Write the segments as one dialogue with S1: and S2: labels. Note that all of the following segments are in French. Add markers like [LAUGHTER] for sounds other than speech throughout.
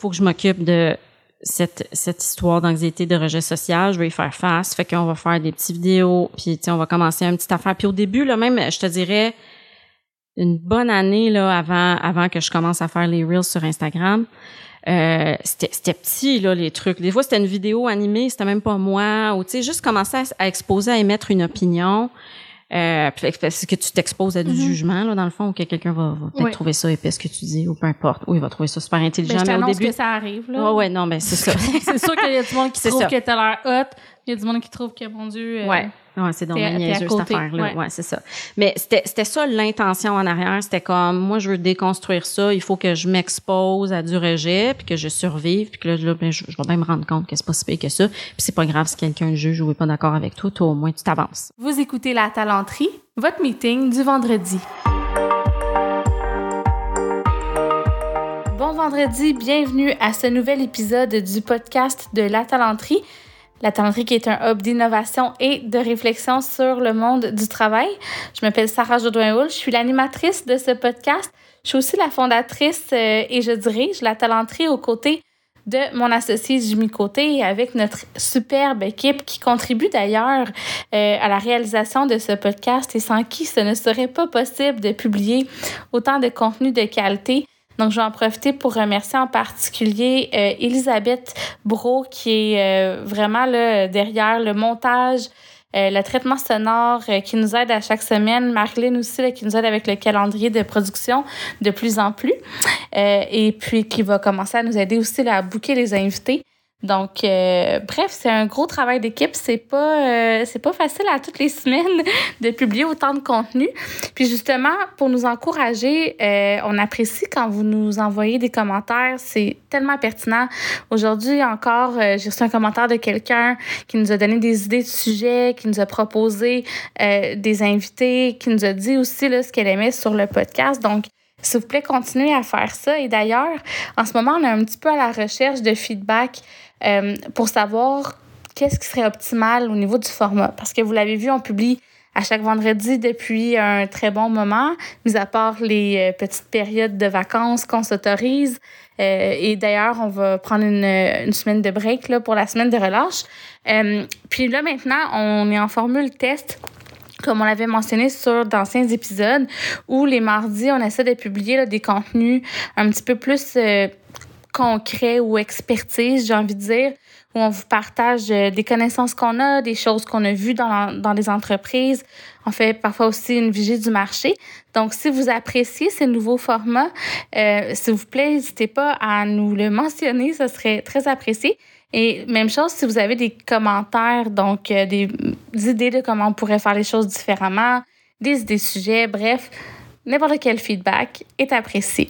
S1: faut que je m'occupe de cette, cette histoire d'anxiété, de rejet social, je vais y faire face. Fait qu'on va faire des petites vidéos, puis on va commencer une petite affaire. Puis au début, là, même, je te dirais, une bonne année là avant avant que je commence à faire les reels sur Instagram. Euh, c'était petit là les trucs. Des fois c'était une vidéo animée, c'était même pas moi ou tu sais juste commencer à, exposer à émettre une opinion. Euh, parce que tu t'exposes à du mm-hmm. jugement là dans le fond ou que quelqu'un va, va peut-être trouver ça épais ce que tu dis ou peu importe ou il va trouver ça super intelligent
S2: ben,
S1: mais au début
S2: que ça arrive là.
S1: Ouais ouais non mais c'est [LAUGHS] ça.
S2: c'est sûr qu'il y a du monde qui trouve que t'as l'air hot, il y a du monde qui trouve que mon dieu.
S1: Euh, ouais. Ouais, c'est donc niaiseux, cette affaire-là. Ouais. c'est ça. Mais c'était, c'était ça l'intention en arrière. C'était comme, moi, je veux déconstruire ça. Il faut que je m'expose à du rejet, puis que je survive, puis que là, ben, je, je, vais bien me rendre compte que c'est pas si pire que ça. Puis c'est pas grave si quelqu'un juge ou n'est pas d'accord avec toi. Toi, au moins, tu t'avances.
S2: Vous écoutez La Talenterie, votre meeting du vendredi. Bon vendredi, bienvenue à ce nouvel épisode du podcast de La Talenterie. La Talenterie qui est un hub d'innovation et de réflexion sur le monde du travail. Je m'appelle Sarah Jodoin-Houl, je suis l'animatrice de ce podcast. Je suis aussi la fondatrice euh, et je dirige La Talenterie aux côtés de mon associé Jimmy Côté avec notre superbe équipe qui contribue d'ailleurs euh, à la réalisation de ce podcast et sans qui ce ne serait pas possible de publier autant de contenu de qualité donc, je vais en profiter pour remercier en particulier euh, Elisabeth Bro, qui est euh, vraiment là, derrière le montage, euh, le traitement sonore qui nous aide à chaque semaine. Marlene aussi, qui nous aide avec le calendrier de production de plus en plus. et puis, qui va commencer à nous aider aussi à booker les invités. Donc, euh, bref, c'est un gros travail d'équipe. C'est pas, euh, c'est pas facile à toutes les [LAUGHS] semaines de publier autant de contenu. Puis justement, pour nous encourager, euh, on apprécie quand vous nous envoyez des commentaires. C'est tellement pertinent. Aujourd'hui encore, j'ai reçu un commentaire de quelqu'un qui nous a donné des idées de sujets, qui nous a proposé des invités, qui nous a dit aussi là, ce qu'elle aimait sur le podcast. Donc, s'il vous plaît, continuez à faire ça. Et d'ailleurs, en ce moment, on est un petit peu à la recherche de feedback euh, pour savoir qu'est-ce qui serait optimal au niveau du format. Parce que vous l'avez vu, on publie à chaque vendredi depuis un très bon moment, mis à part les euh, petites périodes de vacances qu'on s'autorise. Euh, et d'ailleurs, on va prendre une, une, semaine de break là, pour la semaine de relâche. puis là, maintenant, on est en formule test comme on l'avait mentionné sur d'anciens épisodes, où les mardis, on essaie de publier des contenus un petit peu plus euh, concrets ou expertise, j'ai envie de dire, où on vous partage euh, des connaissances qu'on a, des choses qu'on a vues dans, dans les entreprises. On fait parfois aussi une vigie du marché. Donc, si vous appréciez ces nouveaux formats, euh, s'il vous plaît, n'hésitez pas à nous le mentionner, ce serait très apprécié. Et même chose si vous avez des commentaires, donc euh, des, idées de comment on pourrait faire les choses différemment, des sujets, bref, n'importe quel feedback est apprécié.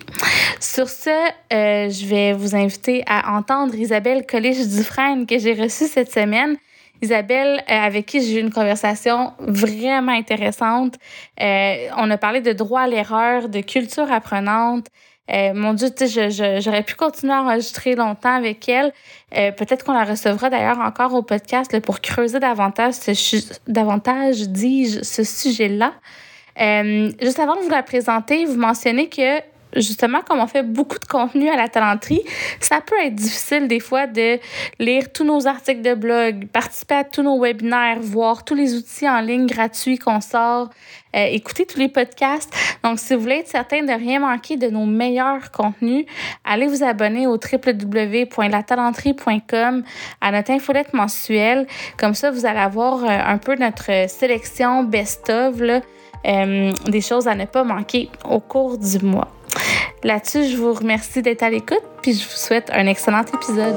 S2: Sur ce, euh, je vais vous inviter à entendre Isabelle Collige-Dufresne que j'ai reçue cette semaine. Isabelle, euh, avec qui j'ai eu une conversation vraiment intéressante. on a parlé de droit à l'erreur, de culture apprenante, euh, mon Dieu, tu sais, j'aurais pu continuer à enregistrer longtemps avec elle. Euh, peut-être qu'on la recevra d'ailleurs encore au podcast pour creuser davantage, ce, davantage dis-je, ce sujet-là. Euh, juste avant de vous la présenter, vous mentionnez que justement, comme on fait beaucoup de contenu à la talenterie, ça peut être difficile des fois de lire tous nos articles de blog, participer à tous nos webinaires, voir tous les outils en ligne gratuits qu'on sort, euh, écouter tous les podcasts. Donc, si vous voulez être certain de rien manquer de nos meilleurs contenus, allez vous abonner au www.latalenterie.com à notre infolette mensuelle. Comme ça, vous allez avoir euh, un peu notre sélection best-of, euh, des choses à ne pas manquer au cours du mois. Là-dessus, je vous remercie d'être à l'écoute, puis je vous souhaite un excellent épisode.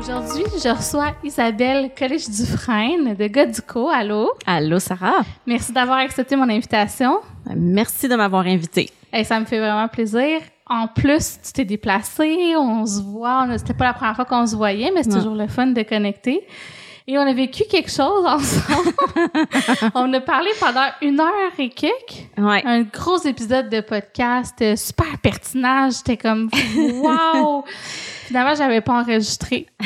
S2: Aujourd'hui, je reçois Isabelle Collège-Dufresne de Godico. Allô?
S1: Allô, Sarah?
S2: Merci d'avoir accepté mon invitation.
S1: Merci de m'avoir invitée.
S2: Et ça me fait vraiment plaisir en plus, tu t'es déplacé, on se voit. C'était pas la première fois qu'on se voyait, mais c'est toujours le fun de connecter. Et on a vécu quelque chose ensemble. [LAUGHS] on a parlé pendant une heure et quelques.
S1: Ouais.
S2: Un gros épisode de podcast, euh, super pertinent. J'étais comme, [LAUGHS] wow! Finalement, j'avais pas enregistré. [LAUGHS]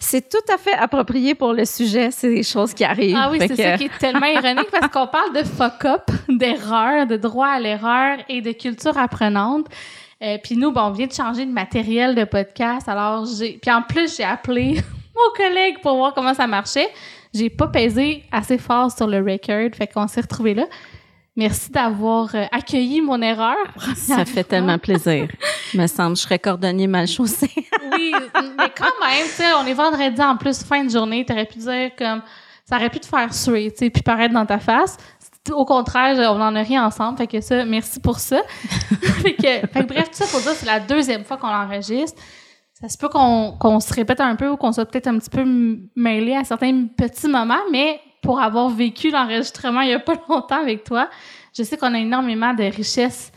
S1: C'est tout à fait approprié pour le sujet. C'est des choses qui arrivent.
S2: Ah oui, c'est
S1: que-
S2: ça qui est tellement ironique parce qu'on parle de fuck-up, d'erreur, de droit à l'erreur et de culture apprenante. Euh, puis nous, bon, on vient de changer de matériel de podcast. Alors, j'ai... Puis en plus, j'ai appelé [LAUGHS] mon collègue pour voir comment ça marchait. J'ai pas pesé assez fort sur le record, fait qu'on s'est retrouvés là. Merci d'avoir euh, accueilli mon erreur.
S1: Ça fait [LAUGHS] tellement plaisir. Me semble, je serais cordonnier mal chaussé. [LAUGHS]
S2: Oui, mais quand même, tu sais, on est vendredi en plus, fin de journée, t'aurais pu dire comme, ça aurait pu te faire suer, tu sais, puis paraître dans ta face. Au contraire, on en a ri ensemble, fait que ça, merci pour ça. [LAUGHS] fait, que, fait que bref, tout ça pour dire, c'est la deuxième fois qu'on l'enregistre. Ça se peut qu'on se répète un peu ou qu'on soit peut-être un petit peu mêlé à certains petits moments, mais pour avoir vécu l'enregistrement il y a pas [LAUGHS] longtemps avec toi, je sais qu'on a énormément de richesses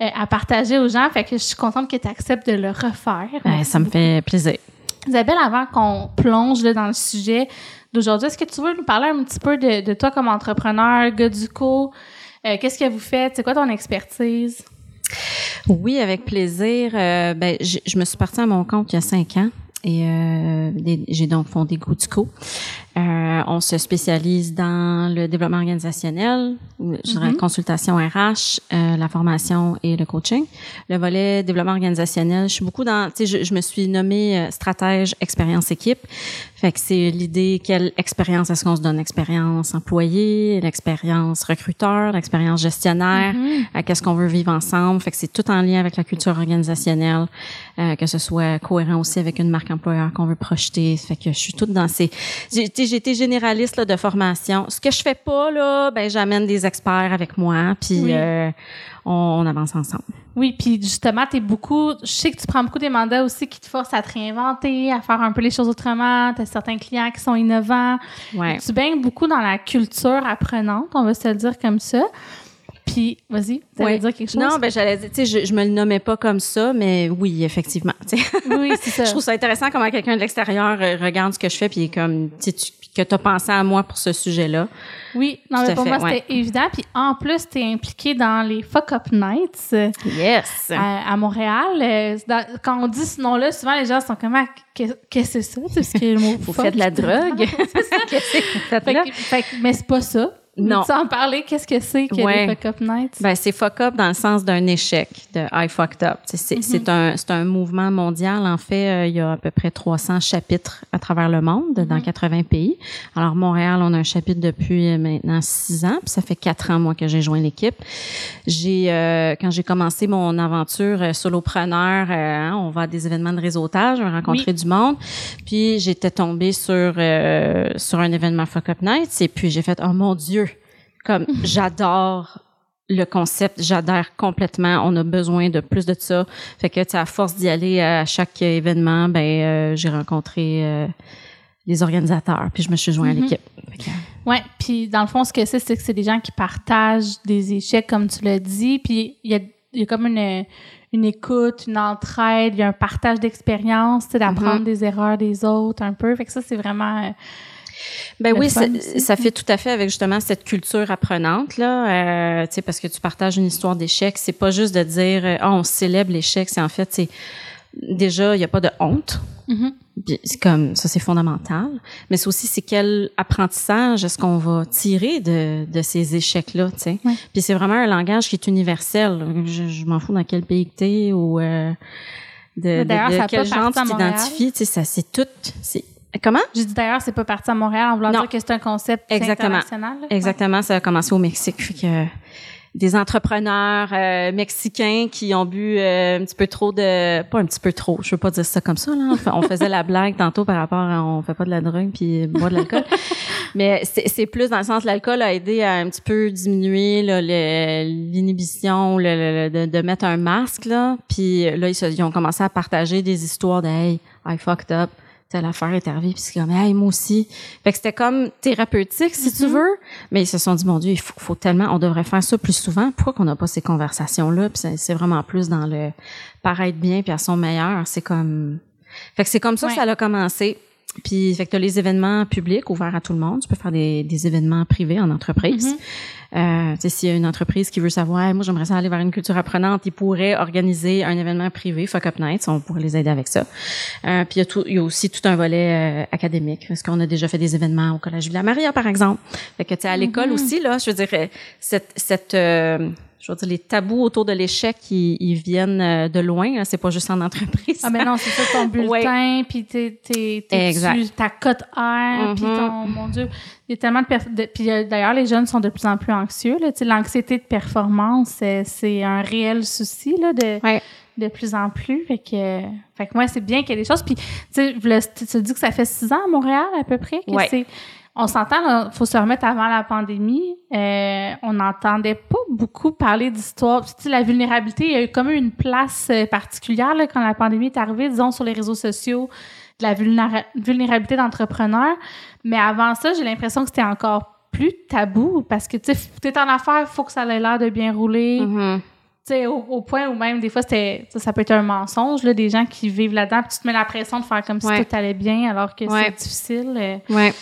S2: euh, à partager aux gens, fait que je suis contente que tu acceptes de le refaire.
S1: Ben, ça me fait plaisir.
S2: Isabelle, avant qu'on plonge là, dans le sujet d'aujourd'hui, est-ce que tu veux nous parler un petit peu de, de toi comme entrepreneur, gars du co? Euh, Qu'est-ce que vous faites? C'est quoi ton expertise?
S1: Oui, avec plaisir. Euh, ben, je, me suis partie à mon compte il y a cinq ans et euh, j'ai donc fondé Goutico. Euh, on se spécialise dans le développement organisationnel, je dirais
S2: Mhm.
S1: consultation RH, euh, la formation et le coaching. Le volet développement organisationnel, je suis beaucoup dans, tu sais, je, je me suis nommée euh, stratège expérience équipe. Fait que c'est l'idée quelle expérience est-ce qu'on se donne, expérience employé, l'expérience recruteur, l'expérience gestionnaire,
S2: Mhm.
S1: qu'est-ce qu'on veut vivre ensemble. Fait que c'est tout en lien avec la culture organisationnelle, euh, que ce soit cohérent aussi avec une marque employeur qu'on veut projeter. Fait que je suis toute dans ces... Été généraliste là, de formation. Ce que je fais pas, là, ben j'amène des experts avec moi, puis
S2: Oui.
S1: euh, on, on avance ensemble.
S2: Oui, puis justement, t'es beaucoup. Je sais que tu prends beaucoup des mandats aussi qui te forcent à te réinventer, à faire un peu les choses autrement. T'as certains clients qui sont innovants.
S1: Ouais.
S2: Tu baignes beaucoup dans la culture apprenante, on va se le dire comme ça. Puis, vas-y, tu
S1: Ouais.
S2: dire quelque chose?
S1: Non, ben j'allais dire, tu sais, je, je me le nommais pas comme ça, mais oui, effectivement.
S2: oui, c'est [LAUGHS] ça.
S1: je trouve ça intéressant comment quelqu'un de l'extérieur euh, regarde ce que je fais puis comme tu que tu as pensé à moi pour ce sujet-là.
S2: Oui, non,
S1: Tout
S2: mais pour
S1: fait,
S2: moi,
S1: ouais.
S2: c'était évident. Puis en plus, tu es impliqué dans les Fuck Up Nights euh,
S1: Yes.
S2: à, à Montréal. Euh, dans- quand on dit ce nom-là, souvent les gens sont comme Ah, qu'est- qu'est-ce que c'est ça? Parce que le mot
S1: Vous faites de la drogue. [LAUGHS]
S2: c'est ça. [LAUGHS]
S1: Qu'est-ce que vous faites
S2: Fait
S1: là?
S2: que- fait que- mais c'est pas ça.
S1: Non.
S2: Tu en parler, qu'est-ce que c'est que
S1: Ouais.
S2: les Fuck Up Nights?
S1: Ben, c'est fuck up dans le sens d'un échec, de I fucked up. Sais, C'est un, c'est un mouvement mondial. En fait, euh, il y a à peu près 300 chapitres à travers le monde, dans 80 pays. Alors, Montréal, on a un chapitre depuis euh, maintenant six ans, puis ça fait quatre ans, moi, que j'ai joint l'équipe. J'ai, euh, quand j'ai commencé mon aventure euh, solopreneur, hein, on va à des événements de réseautage, on va rencontrer du monde. Puis, j'étais tombée sur, euh, sur un événement Fuck Up Nights, et puis j'ai fait, oh mon Dieu, comme [LAUGHS] j'adore le concept, j'adhère complètement. On a besoin de plus de ça. Fait que, tu à force d'y aller à chaque événement, ben, euh, j'ai rencontré euh, les organisateurs, puis je me suis joint à
S2: Mhm.
S1: l'équipe. Fait que,
S2: Ouais, puis dans le fond, ce que c'est, c'est que c'est des gens qui partagent des échecs, comme tu l'as dit, puis il y a, il y a comme une, une écoute, une entraide, il y a un partage d'expérience, d'apprendre
S1: Mhm.
S2: des erreurs des autres un peu. Fait que ça, c'est vraiment... euh,
S1: Ben
S2: Le
S1: oui,
S2: fun aussi.
S1: ça fait tout à fait avec justement cette culture apprenante là, euh, tu sais parce que tu partages une histoire d'échec, c'est pas juste de dire euh, ah on célèbre l'échec, c'est en fait c'est déjà il y a pas de honte.
S2: mhm.
S1: Puis c'est comme ça c'est fondamental, mais c'est aussi c'est quel apprentissage est-ce qu'on va tirer de, de ces échecs là, tu sais?
S2: Ouais.
S1: Puis c'est vraiment un langage qui est universel. Je, je m'en fous dans quel pays que t'es ou euh, de, de, de
S2: ça a
S1: quel genre tu t'identifies, tu sais ça c'est tout c'est comment?
S2: J'ai dit d'ailleurs, c'est pas parti à Montréal en voulant
S1: Non.
S2: dire que c'est un concept
S1: Exactement.
S2: international. là.
S1: Exactement, ça a commencé au Mexique. Fait que, des entrepreneurs euh, mexicains qui ont bu euh, un petit peu trop de pas un petit peu trop je veux pas dire ça comme ça là on faisait la blague tantôt par rapport à on fait pas de la drogue puis boit de l'alcool [LAUGHS] mais c'est plus dans le sens l'alcool a aidé à un petit peu diminuer l'inhibition le, le- le- de, de mettre un masque là puis là ils, se- ils ont commencé à partager des histoires de hey I fucked up telle affaire est arrivée puis c'est comme hey moi aussi. Fait que c'était comme thérapeutique si tu veux. Mais ils se sont dit mon dieu il faut, faut tellement on devrait faire ça plus souvent. Pourquoi qu'on n'a pas ces conversations là puis c'est- vraiment plus dans le paraître bien puis à son meilleur. C'est comme fait que c'est comme ça
S2: Ouais.
S1: que ça a commencé. Puis fait que t'as les événements publics ouverts à tout le monde. Tu peux faire des, des événements privés en entreprise.
S2: Mhm.
S1: Euh, s'il y a une entreprise qui veut savoir, moi j'aimerais ça aller vers une culture apprenante, ils pourraient organiser un événement privé, Fuck Up Nights, on pourrait les aider avec ça. Euh, puis il y, a tout, il y a aussi tout un volet euh, académique, parce qu'on a déjà fait des événements au Collège Villa Maria, par exemple. Fait que tu sais, à l'école
S2: Mhm.
S1: aussi, là, je veux dire, cette, cette euh, je veux dire, les tabous autour de l'échec, ils, ils viennent euh, de loin. là. C'est pas juste en entreprise.
S2: Ah, mais non, c'est ça, ton [LAUGHS] bulletin, puis t'es, t'es, t'es
S1: Exact.
S2: dessus, ta cote R, puis ton, mon Dieu, il y a tellement de, de- puis euh, d'ailleurs, les jeunes sont de plus en plus anxieux, l'anxiété de performance, c'est, c'est un réel souci, là, de,
S1: Ouais.
S2: de plus en plus, fait que, fait que moi, c'est bien qu'il y ait des choses, puis, tu sais, tu dis que ça fait six ans à Montréal, à peu près, que
S1: Ouais.
S2: c'est, on s'entend, là, faut se remettre avant la pandémie. Euh, on n'entendait pas beaucoup parler d'histoire. Puis, tu sais, la vulnérabilité, il y a eu comme une place euh, particulière là, quand la pandémie est arrivée, disons, sur les réseaux sociaux, de la vulnéra- vulnérabilité d'entrepreneurs. Mais avant ça, j'ai l'impression que c'était encore plus tabou parce que, tu sais, t'es en affaires, faut que ça ait l'air de bien rouler.
S1: Mhm.
S2: Tu sais, au, au point où même, des fois, c'était, ça, ça peut être un mensonge, là, des gens qui vivent là-dedans, puis tu te mets la pression de faire comme si
S1: Ouais.
S2: tout allait bien alors que
S1: Ouais.
S2: c'est difficile. euh.
S1: Ouais.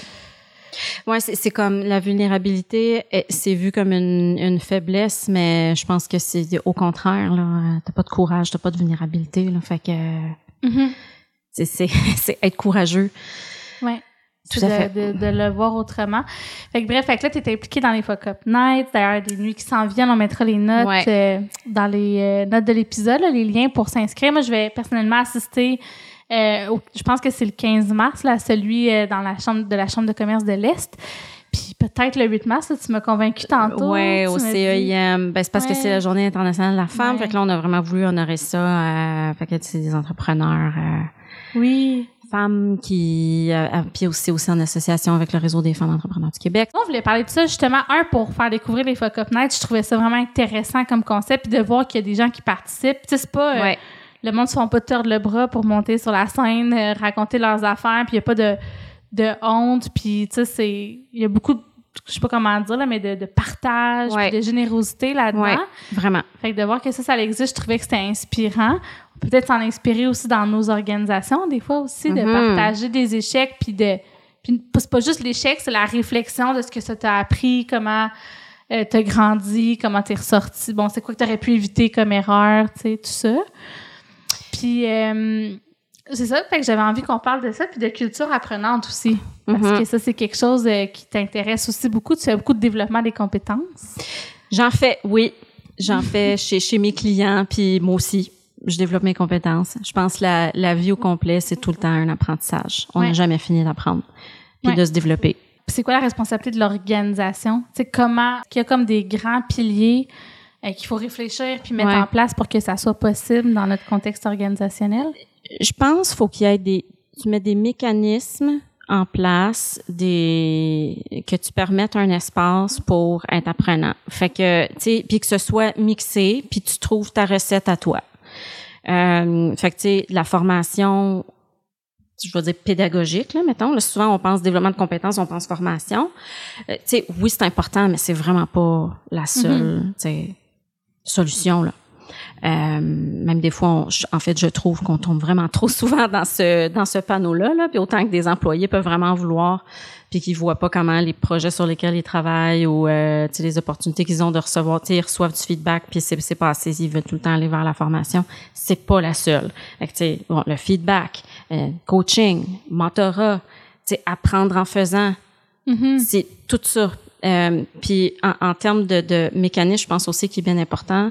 S1: Ouais, c'est comme la vulnérabilité, eh, c'est vu comme une, une faiblesse, mais je pense que c'est au contraire là. euh, T'as pas de courage, t'as pas de vulnérabilité, là. Fait que c'est c'est [LAUGHS] c'est être courageux.
S2: Ouais.
S1: Tout
S2: de,
S1: fait.
S2: De, de le voir autrement. Fait que bref, fait que là, t'es impliqué dans les Fuck Up Nights. D'ailleurs, des nuits qui s'en viennent, on mettra les notes
S1: Ouais.
S2: euh, dans les euh, notes de l'épisode, les liens pour s'inscrire. Moi, je vais personnellement assister, euh, je pense que c'est le 15 mars, là, celui euh, dans la chambre de la Chambre de commerce de l'Est. Puis peut-être le 8 mars, là, tu m'as convaincu tantôt. tu
S1: au CEIM. Ben, c'est parce que c'est la Journée internationale de la femme.
S2: Ouais.
S1: Fait que là, on a vraiment voulu honorer ça. Euh, fait que c'est des entrepreneurs. euh,
S2: Oui.
S1: femmes qui euh, euh, puis aussi aussi en association avec le réseau des femmes entrepreneurs du Québec.
S2: On voulait parler de ça justement, un, pour faire découvrir les Fuck Up Nights. Je trouvais ça vraiment intéressant comme concept, puis de voir qu'il y a des gens qui participent. Tu sais, c'est pas...
S1: Ouais.
S2: Le monde se font pas tordre le bras pour monter sur la scène, euh, raconter leurs affaires, puis il y a pas de, de honte, puis tu sais, c'est... Il y a beaucoup de je sais pas comment dire, là, mais de, de partage,
S1: Ouais.
S2: de générosité là-dedans.
S1: Ouais, vraiment.
S2: Fait que de voir que ça, ça existe, je trouvais que c'était inspirant. On peut peut-être s'en inspirer aussi dans nos organisations, des fois aussi, de
S1: Mhm.
S2: partager des échecs, puis de... Puis c'est pas juste l'échec, c'est la réflexion de ce que ça t'a appris, comment euh, t'as grandi, comment t'es ressorti. Bon, c'est quoi que t'aurais pu éviter comme erreur, tu sais, tout ça. Puis... euh, c'est ça, fait que j'avais envie qu'on parle de ça, puis de culture apprenante aussi. Parce
S1: Mhm.
S2: que ça, c'est quelque chose euh, qui t'intéresse aussi beaucoup. Tu fais beaucoup de développement des compétences.
S1: J'en fais, oui. J'en fais chez, chez mes clients, puis moi aussi. Je développe mes compétences. Je pense que la, la vie au complet, c'est tout le temps un apprentissage. On n'a
S2: Ouais.
S1: jamais fini d'apprendre, puis
S2: Ouais.
S1: de se développer.
S2: C'est quoi la responsabilité de l'organisation? Sais, comment, qu'il y a comme des grands piliers euh, qu'il faut réfléchir puis mettre
S1: Ouais.
S2: en place pour que ça soit possible dans notre contexte organisationnel?
S1: Je pense qu'il faut qu'il y ait des... Tu mets des mécanismes en place, des que tu permettes un espace pour être apprenant. Fait que, tu sais, puis que ce soit mixé, puis tu trouves ta recette à toi. Euh, fait que, tu sais, la formation, je vais dire pédagogique, là, mettons. Là, souvent, on pense développement de compétences, on pense formation. Euh, tu sais, oui, c'est important, mais c'est vraiment pas la seule, tu sais, solution, là. Euh, même des fois, on- en fait, je trouve qu'on tombe vraiment trop souvent dans ce dans ce panneau-là, là, puis autant que des employés peuvent vraiment vouloir, puis qu'ils voient pas comment les projets sur lesquels ils travaillent ou euh, les opportunités qu'ils ont de recevoir, ils reçoivent du feedback, puis c'est c'est pas assez, ils veulent tout le temps aller vers la formation. C'est pas la seule. Fait que, tu sais, bon, le feedback, euh, coaching, mentorat, tu sais, apprendre en faisant,
S2: Mhm.
S1: c'est tout ça. Euh, puis en, en termes de, de mécanisme, je pense aussi qu'il est bien important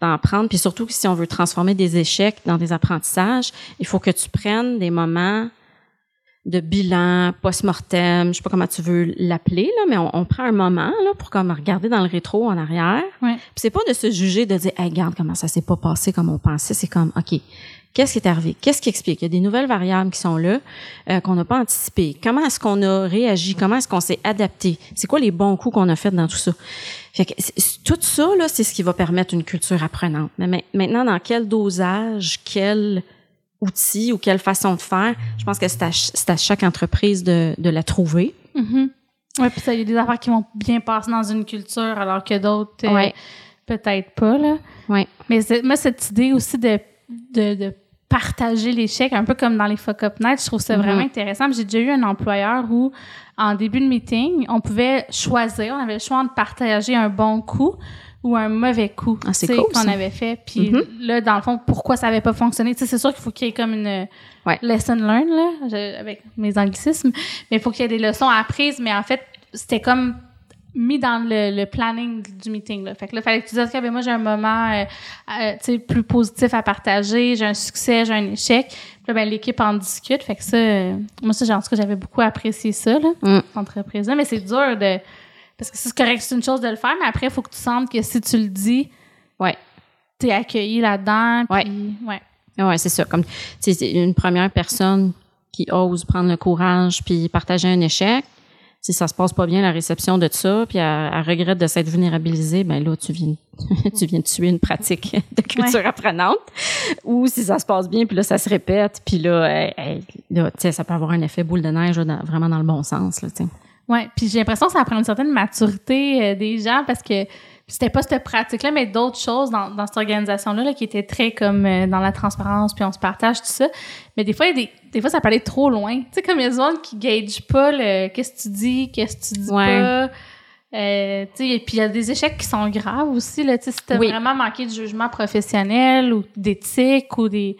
S1: d'en prendre. Puis surtout que si on veut transformer des échecs dans des apprentissages, il faut que tu prennes des moments de bilan, post-mortem, je sais pas comment tu veux l'appeler, là, mais on, on prend un moment là, pour comme regarder dans le rétro en arrière.
S2: Ouais.
S1: Puis c'est pas de se juger, de dire hey, regarde comment ça s'est pas passé comme on pensait. C'est comme OK, qu'est-ce qui est arrivé? Qu'est-ce qui explique? Il y a des nouvelles variables qui sont là euh, qu'on n'a pas anticipées. Comment est-ce qu'on a réagi? Comment est-ce qu'on s'est adapté? C'est quoi les bons coups qu'on a fait dans tout ça? Fait que tout ça, là, c'est ce qui va permettre une culture apprenante. Mais ma- maintenant, dans quel dosage, quel outil ou quelle façon de faire, je pense que c'est à, chaque entreprise de, de la trouver.
S2: Mhm. Ouais, puis ça, il y a des affaires qui vont bien passer dans une culture alors que d'autres, euh,
S1: Ouais.
S2: peut-être pas, là.
S1: Ouais.
S2: Mais c'est- moi, cette idée aussi de, de, de partager l'échec, un peu comme dans les fuck up nights. Je trouve ça vraiment
S1: Mhm.
S2: intéressant. J'ai déjà eu un employeur où, en début de meeting, on pouvait choisir, on avait le choix de partager un bon coup ou un mauvais coup
S1: Ah, c'est cool,
S2: qu'on avait fait. Puis
S1: Mhm.
S2: là, dans le fond, pourquoi ça avait pas fonctionné? Tu sais, c'est sûr qu'il faut qu'il y ait comme une
S1: Ouais.
S2: lesson learned, là, avec mes anglicismes, mais il faut qu'il y ait des leçons apprises. Mais en fait, c'était comme mis dans le, le planning du meeting. Là. Fait que là, fallait que tu dises, OK, ben moi, j'ai un moment euh, euh, tu sais, plus positif à partager, j'ai un succès, j'ai un échec. Puis là, ben, l'équipe en discute. Fait que ça, euh, moi, ça, j'ai- en tout cas, j'avais beaucoup apprécié ça, là,
S1: Mm.
S2: cette entreprise-là. Mais c'est dur de... Parce que c'est correct, c'est une chose de le faire, mais après, il faut que tu sentes que si tu le dis,
S1: Ouais.
S2: t'es accueilli là-dedans.
S1: Ouais.
S2: Puis, ouais.
S1: Ouais, c'est ça. Comme, tu c'est une première personne qui ose prendre le courage puis partager un échec. Si ça se passe pas bien, la réception de ça, puis elle, elle regrette de s'être vulnérabilisée, ben là, tu viens, [LAUGHS] tu viens de tuer une pratique de culture apprenante. Ou si ça se passe bien, puis là, ça se répète, puis là, elle- elle- là tu sais, ça peut avoir un effet boule de neige là, dans- vraiment dans le bon sens. Là, tu sais.
S2: Ouais, puis j'ai l'impression que ça prend une certaine maturité euh, des gens parce que c'était pas cette pratique-là, mais d'autres choses dans, dans cette organisation-là là, qui étaient très comme euh, dans la transparence, puis on se partage tout ça. Mais des fois, il y a des, des fois, ça peut aller trop loin. Tu sais, comme il y a des gens qui gagent pas le qu'est-ce que tu dis, qu'est-ce que tu dis
S1: Ouais.
S2: pas. Euh, tu sais, et puis il y a des échecs qui sont graves aussi là. Tu sais, si t'as
S1: Oui.
S2: vraiment manqué de jugement professionnel ou d'éthique ou des,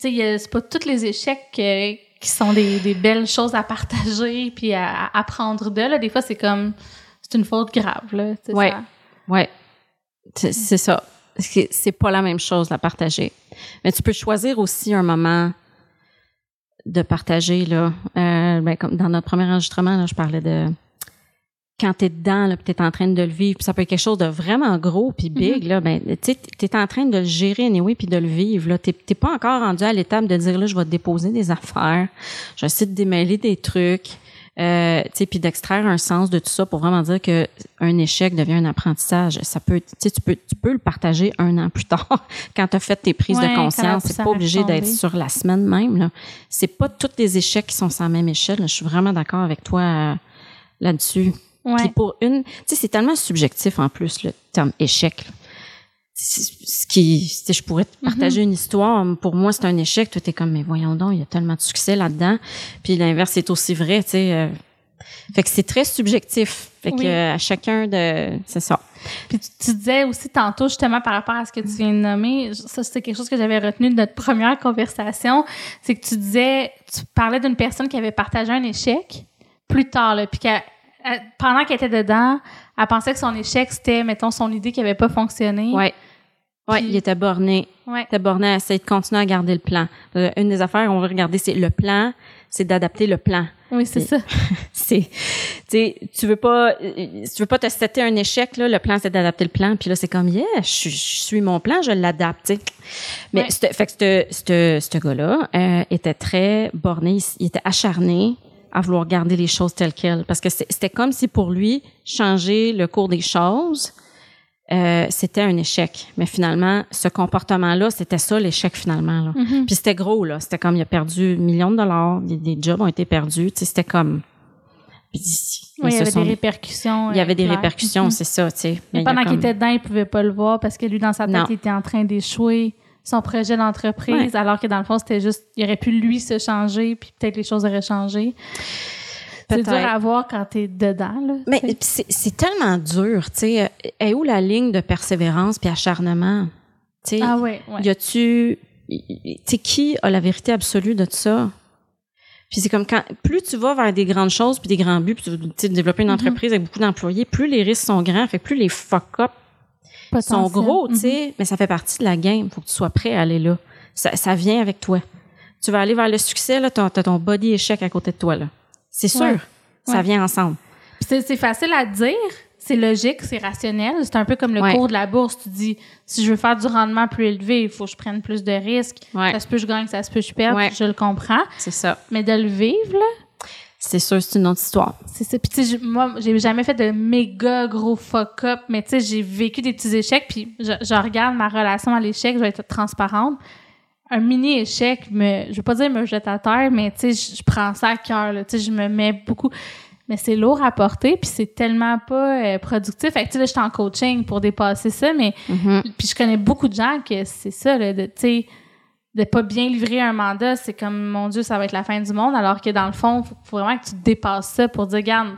S2: tu sais, c'est pas tous les échecs euh, qui sont des, des belles choses à partager puis à, à apprendre de là. Des fois, c'est comme c'est une faute grave là. tu
S1: Ouais.
S2: ça-
S1: Ouais, c'est ça. C'est pas la même chose, la partager. Mais tu peux choisir aussi un moment de partager, là. Euh, ben, comme dans notre premier enregistrement, là, je parlais de quand t'es dedans, là, puis t'es en train de le vivre, puis ça peut être quelque chose de vraiment gros puis big, là, ben, tu t'es en train de le gérer anyway puis de le vivre, là. T'es t'es pas encore rendu à l'étape de dire, là, je vais te déposer des affaires, je vais essayer de démêler des trucs, euh, tu sais, puis d'extraire un sens de tout ça pour vraiment dire que un échec devient un apprentissage. Ça peut, tu sais, tu peux, tu peux le partager un an plus [LAUGHS] tard quand tu as fait tes prises
S2: Ouais,
S1: de conscience. C'est pas obligé d'être sur la semaine même. Là. C'est pas tous les échecs qui sont sur la même échelle. Je suis vraiment d'accord avec toi euh, là-dessus.
S2: Ouais.
S1: Puis pour une, tu sais, c'est tellement subjectif en plus le terme échec. là. C'est- Ce qui, je pourrais te
S2: Mhm.
S1: partager une histoire. Pour moi, c'est un échec. Toi, t'es comme, mais voyons donc, il y a tellement de succès là-dedans. Puis l'inverse est aussi vrai, tu sais. euh. fait que c'est très subjectif. Fait que euh, à chacun de, c'est ça.
S2: Puis tu, tu disais aussi tantôt, justement, par rapport à ce que tu viens de nommer, ça, c'était quelque chose que j'avais retenu de notre première conversation, c'est que tu disais, tu parlais d'une personne qui avait partagé un échec plus tard, là, puis qu'elle- elle- pendant qu'elle était dedans, elle pensait que son échec, c'était, mettons, son idée qui avait pas fonctionné.
S1: Ouais. Ouais,
S2: Puis-
S1: il était borné.
S2: Ouais.
S1: Il était borné à essayer de continuer à garder le plan. Euh, Une des affaires qu'on veut regarder, c'est le plan, c'est d'adapter le plan.
S2: Oui, c'est ça. [LAUGHS]
S1: c'est tu sais tu veux pas euh, tu veux pas te setter un échec là le plan c'est d'adapter le plan puis là c'est comme yeah je, je suis mon plan je l'adapte mais
S2: Ouais.
S1: fait que ce ce ce gars là était très borné il, était acharné à vouloir garder les choses telles quelles parce que c'était comme si pour lui changer le cours des choses euh, c'était un échec mais finalement ce comportement là c'était ça l'échec finalement là
S2: Mhm.
S1: puis c'était gros, là. C'était comme, il a perdu millions de dollars, des, jobs ont été perdus. C'était comme... Puis,
S2: Oui, il y avait
S1: sont-
S2: des répercussions.
S1: il y avait des répercussions,
S2: Mhm.
S1: c'est ça, tu sais. Mais
S2: pendant qu'il
S1: comme-
S2: était dedans, il pouvait pas le voir parce que lui, dans sa tête,
S1: Non.
S2: il était en train d'échouer son projet d'entreprise, alors que dans le fond, c'était juste, il aurait pu lui se changer, puis peut-être les choses auraient changé. C'est dur à voir quand t'es dedans, là.
S1: Mais
S2: tu
S1: c'est tellement dur, tu sais. Euh, Est où la ligne de persévérance puis acharnement? Tu sais,
S2: ah ouais, ouais.
S1: y a-tu... Tu sais, qui a la vérité absolue de tout ça? Puis c'est comme quand... Plus tu vas vers des grandes choses puis des grands buts, puis tu veux tu développer une
S2: Mhm.
S1: entreprise avec beaucoup d'employés, plus les risques sont grands, fait que plus les fuck-up sont
S2: Potentiel.
S1: gros, tu
S2: Mhm.
S1: sais, mais ça fait partie de la game. Faut que tu sois prêt à aller là. Ça, ça vient avec toi. Tu vas aller vers le succès, là, t'as t'as ton body échec à côté de toi, là. C'est sûr.
S2: Ouais.
S1: Ça
S2: Ouais.
S1: vient ensemble.
S2: C'est facile à dire, c'est logique, c'est rationnel. C'est un peu comme le
S1: Ouais.
S2: cours de la bourse. Tu dis, si je veux faire du rendement plus élevé, il faut que je prenne plus de risques.
S1: Ouais.
S2: Ça se peut que je gagne, ça se peut que je perde.
S1: Ouais.
S2: Je le comprends.
S1: C'est ça.
S2: Mais de le vivre, là,
S1: C'est sûr, c'est une autre histoire.
S2: C'est ça. Puis tu sais, je- moi, j'ai jamais fait de méga gros fuck-up, mais tu sais, j'ai vécu des petits échecs, puis je, je regarde ma relation à l'échec, je vais être transparente. Un mini échec, me, je veux pas dire me jette à terre, mais tu sais, je, prends ça à cœur. Tu sais, je me mets beaucoup. Mais c'est lourd à porter, puis c'est tellement pas euh, productif. Fait que tu sais, là, je suis en coaching pour dépasser ça, mais
S1: Mhm.
S2: puis je connais beaucoup de gens que c'est ça, là, de, tu sais, de pas bien livrer un mandat, c'est comme mon Dieu, ça va être la fin du monde, alors que dans le fond, faut, faut vraiment que tu dépasses ça pour dire, regarde,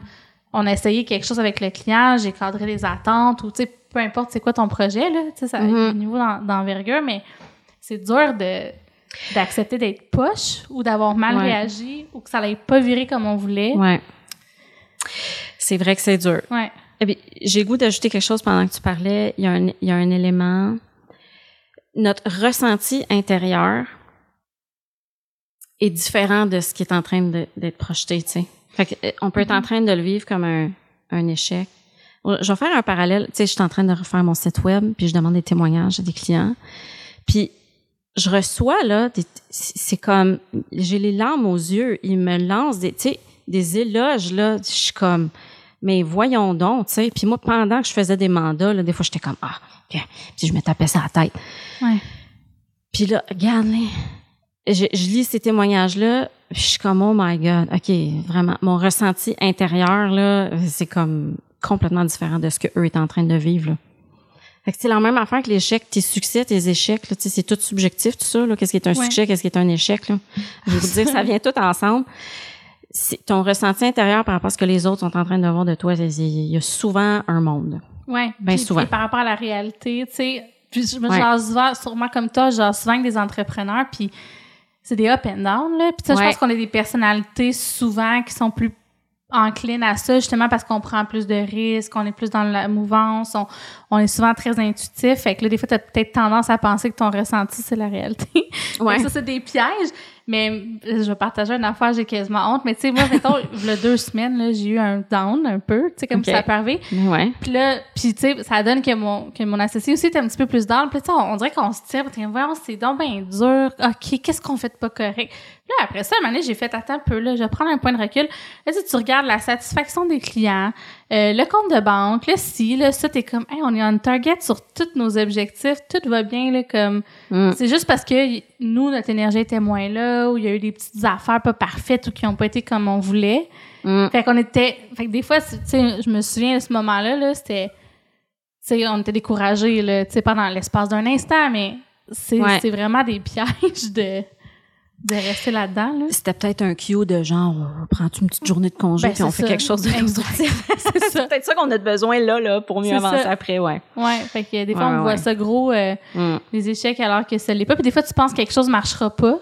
S2: on a essayé quelque chose avec le client, j'ai cadré les attentes, ou tu sais, peu importe c'est quoi ton projet, là, tu sais, ça un niveau d'en- d'envergure, mais c'est dur de d'accepter d'être poche ou d'avoir mal
S1: Ouais.
S2: réagi ou que ça n'allait pas virer comme on voulait.
S1: Ouais. C'est vrai que c'est dur.
S2: Ouais.
S1: Eh bien, j'ai goût d'ajouter quelque chose pendant que tu parlais. Il y a un, il y a un élément. Notre ressenti intérieur est différent de ce qui est en train d'être projeté, tu sais. Fait que, euh, on peut être en train de le vivre comme un, un échec. Je vais faire un parallèle. Tu sais, je suis en train de refaire mon site web, puis je demande des témoignages à des clients. Puis, je reçois, là, c'est comme, j'ai les larmes aux yeux. Ils me lancent des, tu sais, des éloges, là. Je suis comme, mais voyons donc, tu sais. Puis moi, pendant que je faisais des mandats, là, des fois, j'étais comme, ah, OK. Puis je me tapais ça à la tête.
S2: Ouais.
S1: Puis là, regarde, là, je, je lis ces témoignages-là, puis je suis comme, oh my God, OK, vraiment, mon ressenti intérieur, là, c'est comme complètement différent de ce que eux étaient en train de vivre, là. Fait que c'est la même affaire que l'échec, tes succès, tes échecs, là, c'est tout subjectif, tout ça, là. Qu'est-ce qui est un
S2: Ouais.
S1: succès, qu'est-ce qui est un échec, là? Je vais vous dire, ça vient tout ensemble. C'est ton ressenti intérieur par rapport à ce que les autres sont en train de voir de toi, il y a souvent un monde.
S2: Ouais.
S1: Ben
S2: Puis,
S1: souvent.
S2: par rapport à la réalité, tu sais, puis je me
S1: Ouais.
S2: sûrement comme toi, genre souvent avec des entrepreneurs, puis c'est des up and down, là. Puis ça, je
S1: Ouais.
S2: pense qu'on a des personnalités souvent qui sont plus enclines à ça, justement parce qu'on prend plus de risques, on est plus dans la mouvance, on, on est souvent très intuitif. Fait que là, des fois, t'as peut-être tendance à penser que ton ressenti, c'est la réalité. [LAUGHS]
S1: Ouais.
S2: Ça, c'est des pièges. Mais je vais partager une affaire, j'ai quasiment honte. Mais tu sais, moi, mettons, [LAUGHS] il y a deux semaines, là, j'ai eu un down un peu, tu sais, comme ça peut arriver.
S1: Ouais.
S2: Puis là, puis tu sais, ça donne que mon, que mon associé aussi était un petit peu plus down. Puis tu sais, on, on dirait qu'on se tire, puis voyons, c'est donc bien dur. OK, qu'est-ce qu'on fait de pas correct? Puis là, après ça, à un moment donné, j'ai fait, attends un peu, là, je vais prendre un point de recul. Là, tu regardes la satisfaction des clients, euh, le compte de banque, là, si, là, ça, t'es comme, hey, on est on target sur tous nos objectifs, tout va bien, là, comme,
S1: Mm.
S2: c'est juste parce que nous, notre énergie était moins là, ou il y a eu des petites affaires pas parfaites ou qui ont pas été comme on voulait.
S1: Mm.
S2: Fait qu'on était. Fait que des fois, tu sais, je me souviens de ce moment-là, là, c'était. Tu sais, on était découragés, là, tu sais, pendant l'espace d'un instant, mais c'est
S1: Ouais.
S2: c'est vraiment des [LAUGHS] pièges de, de rester là-dedans, là?
S1: C'était peut-être un cue de genre, on prend-tu une petite journée de congé
S2: Ben,
S1: puis on fait
S2: ça.
S1: quelque chose de constructif. [LAUGHS]
S2: C'est
S1: peut-être ça qu'on a besoin là, là, pour mieux
S2: C'est
S1: avancer
S2: ça.
S1: après, ouais.
S2: Ouais, fait que des fois,
S1: Ouais,
S2: on
S1: ouais,
S2: voit ça gros, euh,
S1: Mm.
S2: les échecs, alors que ça l'est pas. Puis des fois, tu penses que quelque chose marchera pas.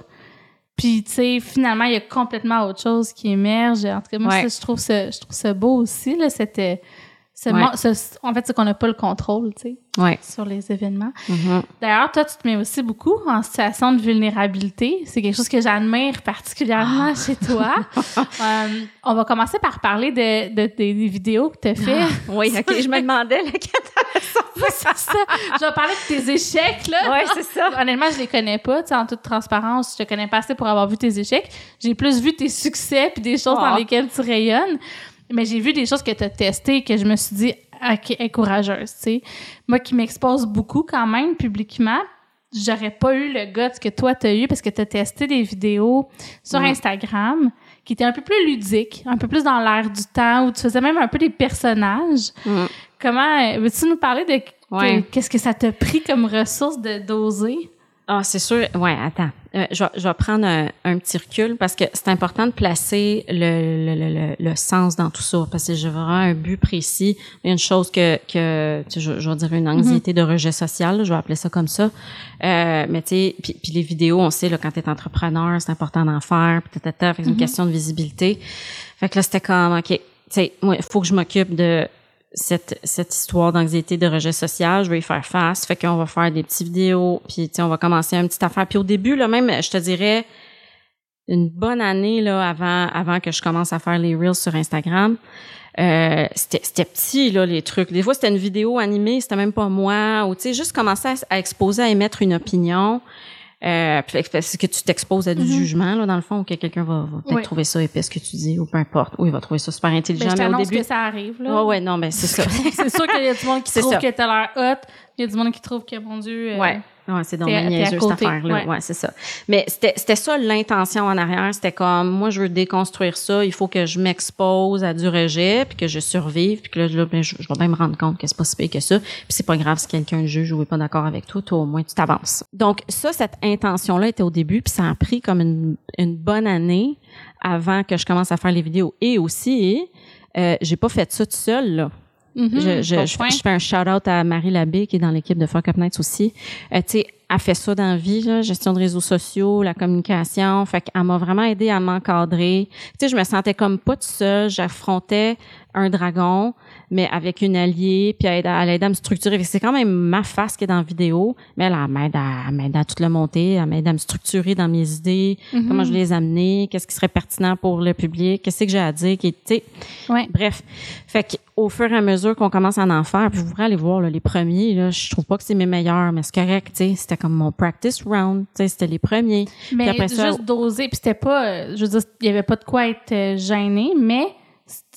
S2: Puis, tu sais, finalement, il y a complètement autre chose qui émerge. En tout cas, moi,
S1: Ouais.
S2: ça, je trouve ça, je trouve ça beau aussi, là. C'était.
S1: Ouais.
S2: ce- en fait, c'est qu'on n'a pas le contrôle, tu sais,
S1: Ouais.
S2: sur les événements.
S1: Mhm.
S2: D'ailleurs, toi, tu te mets aussi beaucoup en situation de vulnérabilité. C'est quelque chose que j'admire particulièrement chez toi. [LAUGHS] Euh, on va commencer par parler de, de- des- des vidéos que tu as fait.
S1: Oui, [LAUGHS] OK, je me demandais lequel
S2: c'est ça? Je vais parler de tes échecs, là.
S1: Ouais, c'est ça. [LAUGHS]
S2: Honnêtement, je les connais pas, tu sais, en toute transparence. Je te connais pas assez pour avoir vu tes échecs. J'ai plus vu tes succès puis des choses
S1: Oh.
S2: dans lesquelles tu rayonnes. Mais j'ai vu des choses que tu as testées et que je me suis dit, OK, est courageuse, tu sais. Moi qui m'expose beaucoup quand même publiquement, j'aurais pas eu le guts que toi t'as eu parce que tu as testé des vidéos sur. Instagram qui étaient un peu plus ludiques, un peu plus dans l'air du temps, où tu faisais même un peu des personnages.
S1: Mm.
S2: Comment, euh, veux-tu nous parler de
S1: Ouais.
S2: de- qu'est-ce que ça t'a pris comme ressource de doser?
S1: Ah, c'est sûr. Ouais, attends. Euh, je, vais, je vais prendre un, un petit recul parce que c'est important de placer le, le, le, le, le sens dans tout ça parce que j'ai vraiment un but précis. Il y a une chose que, que tu sais, je, je vais dire une anxiété de rejet social, là, je vais appeler ça comme ça. Euh, mais tu sais, puis, puis les vidéos, on sait, là, quand tu es entrepreneur, c'est important d'en faire, puis tata, fait que c'est une question de visibilité. Fait que là, c'était comme, OK, tu sais, moi, il faut que je m'occupe de cette, cette histoire d'anxiété de rejet social, je vais y faire face. Fait qu'on va faire des petites vidéos, puis on va commencer une petite affaire. Puis au début, là, même, je te dirais, une bonne année là avant avant que je commence à faire les reels sur Instagram. Euh, c'était c'était petit là les trucs. Des fois c'était une vidéo animée, c'était même pas moi ou tu sais juste commencer à exposer à émettre une opinion. Euh, puis parce que tu t'exposes à du
S2: Mhm.
S1: jugement là dans le fond ou que quelqu'un va, va peut-être
S2: Oui.
S1: trouver ça épais ce que tu dis ou peu importe ou il va trouver ça super intelligent
S2: Ben, je
S1: mais au début
S2: que ça arrive, là.
S1: Ouais ouais non mais c'est ça. [LAUGHS]
S2: c'est sûr qu'il y a du monde qui trouve
S1: ça.
S2: que t'as l'air hot, il y a du monde qui trouve que, mon Dieu, euh,
S1: Ouais. Ouais, c'est donc niaiseux, cette affaire-là.
S2: ouais.
S1: Ouais, c'est ça. Mais c'était c'était ça l'intention en arrière. C'était comme, moi, je veux déconstruire ça. Il faut que je m'expose à du rejet, puis que je survive, puis que là, là, ben, je, je vais bien me rendre compte que c'est pas si pire que ça. Puis c'est pas grave si quelqu'un juge ou est pas d'accord avec toi, toi, au moins, tu t'avances. Donc, ça, cette intention-là était au début, puis ça a pris comme une, une bonne année avant que je commence à faire les vidéos. Et aussi, euh, j'ai pas fait ça tout seul, là.
S2: Mhm,
S1: Je, je, je fais un shout-out à Marie Labbé, qui est dans l'équipe de Fuck Up Nights aussi. Euh, tu sais, elle fait ça dans la vie, là, gestion de réseaux sociaux, la communication. Fait qu'elle m'a vraiment aidé à m'encadrer. Tu sais, je me sentais comme pas toute seule. J'affrontais un dragon, mais avec une alliée, puis elle, elle aide à me structurer. C'est quand même ma face qui est dans la vidéo, mais elle, elle m'aide à, à tout le monter, elle m'aide à me structurer dans mes idées,
S2: Mhm.
S1: comment je les amener, qu'est-ce qui serait pertinent pour le public, qu'est-ce que j'ai à dire, qui,
S2: Ouais.
S1: Bref, fait qu'au fur et à mesure qu'on commence à en faire, puis vous pourrez aller voir là, les premiers, là, je trouve pas que c'est mes meilleurs, mais c'est correct, c'était comme mon practice round, c'était les premiers.
S2: Mais
S1: après ça-
S2: juste doser, puis c'était pas, euh, je veux dire, il y avait pas de quoi être euh, gêné, mais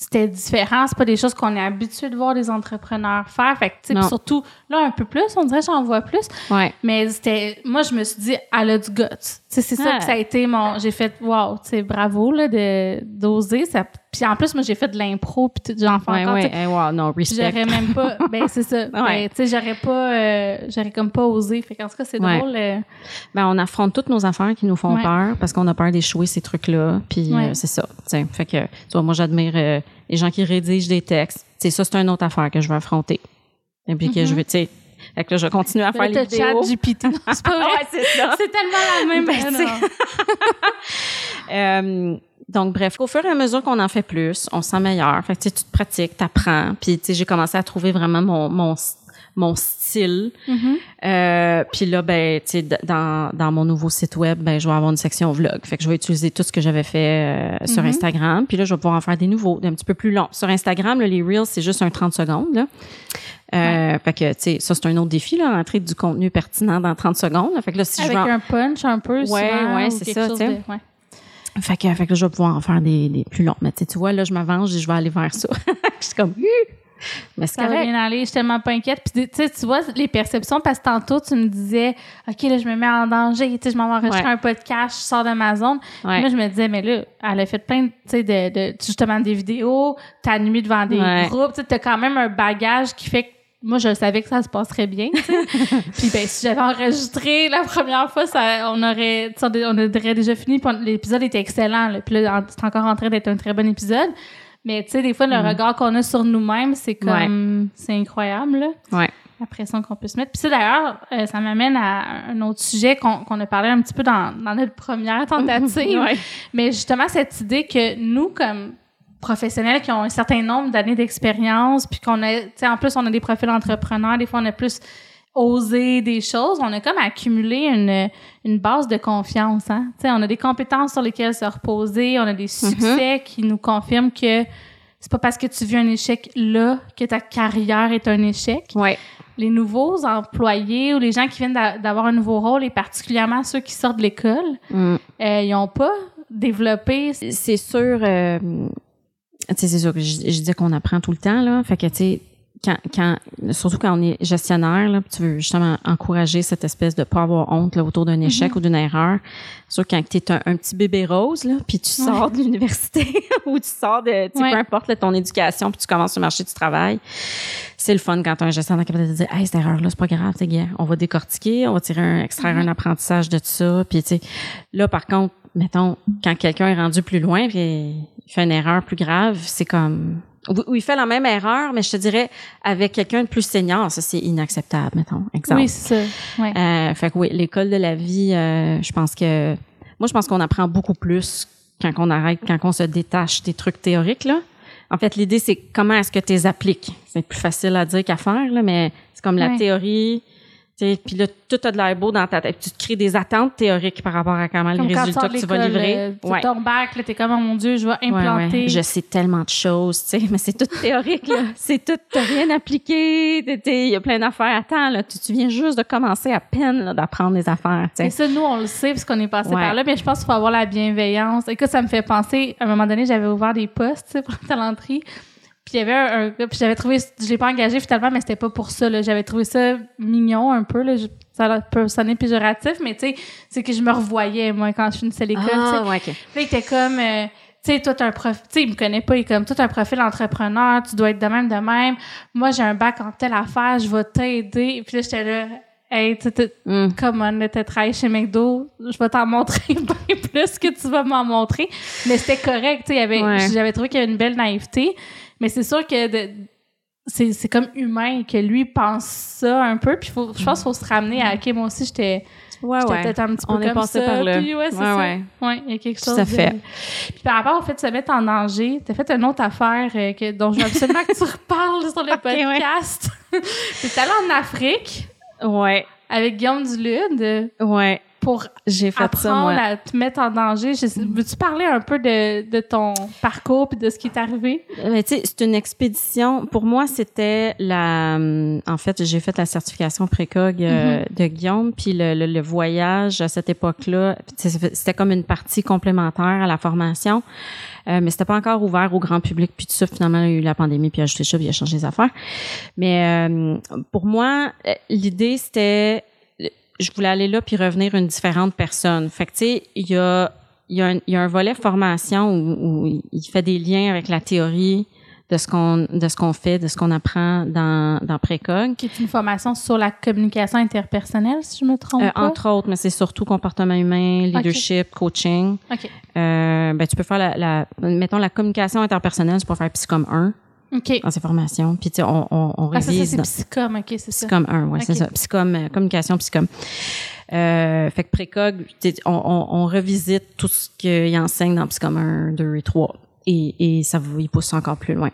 S2: c'était différent. C'est pas des choses qu'on est habitué de voir des entrepreneurs faire. Fait que, surtout, là, un peu plus, on dirait, j'en vois plus.
S1: Ouais.
S2: Mais c'était, moi, je me suis dit, elle a du guts. C'est ça que ça a été mon, j'ai fait, wow, tu sais, bravo, là, de, d'oser. Ça, puis en plus, moi, j'ai fait de l'impro, puis tout, j'en fais
S1: Ouais,
S2: encore,
S1: ouais, eh, wow, non, respect.
S2: J'aurais même pas, [LAUGHS] ben c'est ça. Ben, tu sais, j'aurais pas, euh, j'aurais comme pas osé. Fait qu'en tout cas, c'est drôle. euh,
S1: Ben, on affronte toutes nos affaires qui nous font peur parce qu'on a peur d'échouer ces trucs-là. Puis euh, c'est ça. tu sais. Fait que, tu vois, moi, j'admire les gens qui rédigent des textes. C'est ça, c'est une autre affaire que je veux affronter. Et puis que je vais, tu sais, fait que là, je vais continuer à faire les vidéos.
S2: chat GPT. Non, [LAUGHS] c'est pas vrai.
S1: Ouais, c'est
S2: tellement la même.
S1: Ben, sais. [LAUGHS] Euh, donc, bref, au fur et à mesure qu'on en fait plus, on se sent meilleur. Fait que, tu te pratiques, t'apprends. Puis, tu sais, j'ai commencé à trouver vraiment mon, mon, mon style.
S2: Mhm.
S1: Euh, puis là, ben, tu sais, dans, dans mon nouveau site web, ben, je vais avoir une section vlog. Fait que je vais utiliser tout ce que j'avais fait euh, sur
S2: Mhm.
S1: Instagram. Puis là, je vais pouvoir en faire des nouveaux, un petit peu plus longs. Sur Instagram, là, les Reels, c'est juste un 30 secondes. Là. Euh, Fait que, tu sais, ça, c'est un autre défi, là, entrer du contenu pertinent dans 30 secondes. Fait que là, si
S2: Avec
S1: je veux en-
S2: un punch un peu.
S1: Ouais,
S2: souvent,
S1: ouais,
S2: ou
S1: c'est ça, tu sais.
S2: de- ouais.
S1: Fait que, fait que là, je vais pouvoir en faire des, des plus longs. Mais tu sais, tu vois, là, je m'avance, je je vais aller vers ça. [LAUGHS] je suis comme, Hum! Mais
S2: Ça va bien aller, je suis tellement pas inquiète. Puis, tu vois, les perceptions, parce que tantôt, tu me disais, OK, là, je me mets en danger, tu sais, je m'en vais enregistrer
S1: Ouais.
S2: un podcast, je sors de ma zone.
S1: Ouais.
S2: Moi, je me disais, mais là, elle a fait plein, de, tu sais, de, justement, des vidéos, t'as animé devant des
S1: Ouais.
S2: groupes, tu sais, t'as quand même un bagage qui fait que moi, je savais que ça se passerait bien, [LAUGHS] puis, ben, si j'avais enregistré la première fois, ça, on aurait, on aurait déjà fini, l'épisode était excellent, là. Puis là, c'est encore en train d'être un très bon épisode. Mais, tu sais, des fois, le
S1: Mm.
S2: regard qu'on a sur nous-mêmes, c'est comme, c'est incroyable, là
S1: Ouais.
S2: la pression qu'on peut se mettre. Puis ça, d'ailleurs, euh, ça m'amène à un autre sujet qu'on qu'on a parlé un petit peu dans, dans notre première tentative. [LAUGHS]
S1: Ouais.
S2: Mais justement, cette idée que nous, comme professionnels qui ont un certain nombre d'années d'expérience, puis qu'on a, tu sais, en plus, on a des profils entrepreneurs, des fois, on a plus osé des choses, on a comme accumulé une, une base de confiance. Hein? Tu sais, on a des compétences sur lesquelles se reposer, on a des succès qui nous confirment que c'est pas parce que tu vis un échec là que ta carrière est un échec
S1: Ouais.
S2: les nouveaux employés ou les gens qui viennent d'a- d'avoir un nouveau rôle, et particulièrement ceux qui sortent de l'école,
S1: Mm.
S2: euh, ils n'ont pas développé.
S1: c'est sûr, euh, c'est sûr que je, je disais qu'on apprend tout le temps, là. Fait que, tu sais, quand, quand, surtout quand on est gestionnaire, là, tu veux justement encourager cette espèce de pas avoir honte là, autour d'un échec ou d'une erreur. Que quand tu es un, un petit bébé rose, là, puis tu sors de l'université [LAUGHS] ou tu sors de, tu sais,
S2: Ouais.
S1: peu importe là, ton éducation, puis tu commences le marché du travail, c'est le fun quand as un gestionnaire capable de dire, hey, cette erreur-là, c'est pas grave, gars, on va décortiquer, on va tirer un, extraire un apprentissage de tout ça, puis tu sais, là, par contre, mettons, quand quelqu'un est rendu plus loin, puis il fait une erreur plus grave, c'est comme ou il fait la même erreur, mais je te dirais avec quelqu'un de plus senior, ça c'est inacceptable, mettons. Exemple.
S2: Oui, c'est ça. Ouais.
S1: Euh, fait que oui, l'école de la vie, euh, je pense que moi je pense qu'on apprend beaucoup plus quand on arrête, quand on se détache des trucs théoriques là. En fait, l'idée c'est comment est-ce que tu les appliques? C'est plus facile à dire qu'à faire là, mais c'est comme la
S2: Ouais.
S1: théorie. Puis là, tout a de l'air beau dans ta tête. Tu te crées des attentes théoriques par rapport à comment
S2: Comme
S1: les résultats que tu vas livrer.
S2: euh, tu
S1: Ouais.
S2: ton bac, là, t'es comme, oh mon Dieu, je vais implanter.
S1: ouais. Je sais tellement de choses, tu sais, mais c'est tout théorique, là. [LAUGHS] C'est tout, t'as rien appliqué, il y a plein d'affaires. Attends, là, tu, tu viens juste de commencer à peine, là, d'apprendre les affaires, tu
S2: Et ça, nous, on le sait parce qu'on est passé par là, mais je pense qu'il faut avoir la bienveillance. Écoute, ça me fait penser, à un moment donné, j'avais ouvert des postes pour la [LAUGHS] talenterie. Puis il y avait un, gars, puis j'avais trouvé, je l'ai pas engagé finalement, mais c'était pas pour ça, là. J'avais trouvé ça mignon un peu, là. Je- ça peut sonner péjoratif, mais tu sais, c'est que je me revoyais, moi, quand je finissais l'école, tu sais.
S1: Ah, ouais, OK.
S2: Puis là, il était comme, euh, tu sais, toi, t'as un profil, tu sais, il me connaît pas, il est comme, toi, t'as un profil entrepreneur, tu dois être de même, de même. Moi, j'ai un bac en telle affaire, je vais t'aider. Puis là, j'étais là, hey, tu on, là, t'as travaillé chez McDo, je vais t'en montrer [LAUGHS] bien plus que tu vas m'en montrer. Mais c'était correct, tu sais,
S1: Ouais.
S2: j'avais trouvé qu'il y avait une belle naïveté. Mais c'est sûr que de- c'est, c'est comme humain que lui pense ça un peu. Puis faut, je pense qu'il faut se ramener à, OK, moi aussi, j'étais,
S1: Ouais,
S2: j'étais
S1: ouais.
S2: peut-être un petit peu
S1: On est passé
S2: ça.
S1: par là.
S2: Puis ouais, c'est
S1: Ouais,
S2: ça.
S1: ouais.
S2: Il y a quelque chose. de-
S1: fait.
S2: Puis par rapport au fait de se mettre en danger, t'as fait une autre affaire euh, que, dont je veux absolument que tu [LAUGHS] reparles sur le
S1: Ok, ouais.
S2: podcast. [LAUGHS] T'es allé en Afrique
S1: Ouais,
S2: avec Guillaume Dulude
S1: ouais.
S2: Pour
S1: J'ai fait ça,
S2: apprendre
S1: moi.
S2: à te mettre en danger. Veux-tu parler un peu de, de ton parcours puis de ce qui est arrivé?
S1: Mais tu sais, c'est une expédition. Pour moi, c'était la. hum, En fait, j'ai fait la certification précog euh,
S2: Mm-hmm.
S1: de Guillaume, puis le, le- le voyage à cette époque-là, c'était comme une partie complémentaire à la formation, euh, mais c'était pas encore ouvert au grand public. Puis tout ça, finalement, il y a eu la pandémie, puis il a ajouté ça, puis il a changé les affaires. Mais euh, pour moi, euh, l'idée c'était, je voulais aller là puis revenir une différente personne. Fait que tu sais, il y a y, a y a un volet formation où, où il fait des liens avec la théorie de ce qu'on de ce qu'on fait, de ce qu'on apprend dans dans précog.
S2: Qui est une formation sur la communication interpersonnelle, si je me trompe
S1: Euh,
S2: pas?
S1: entre autres, mais c'est surtout comportement humain, leadership, coaching.
S2: OK.
S1: Euh, ben tu peux faire la, la mettons la communication interpersonnelle, tu peux faire Psycom 1
S2: OK.
S1: dans ces formations. Puis tu sais on on, on
S2: Ah, ça, ça
S1: révise
S2: c'est psychom. OK, c'est ça.
S1: Psycom 1, ouais, c'est
S2: Ok.
S1: ça. Psycom, euh, communication, psycom. Euh, fait que précog, tu sais, on, on, on revisite tout ce qu'il enseigne dans Psycom 1, 2 et 3. Et, et ça vous y pousse encore plus loin.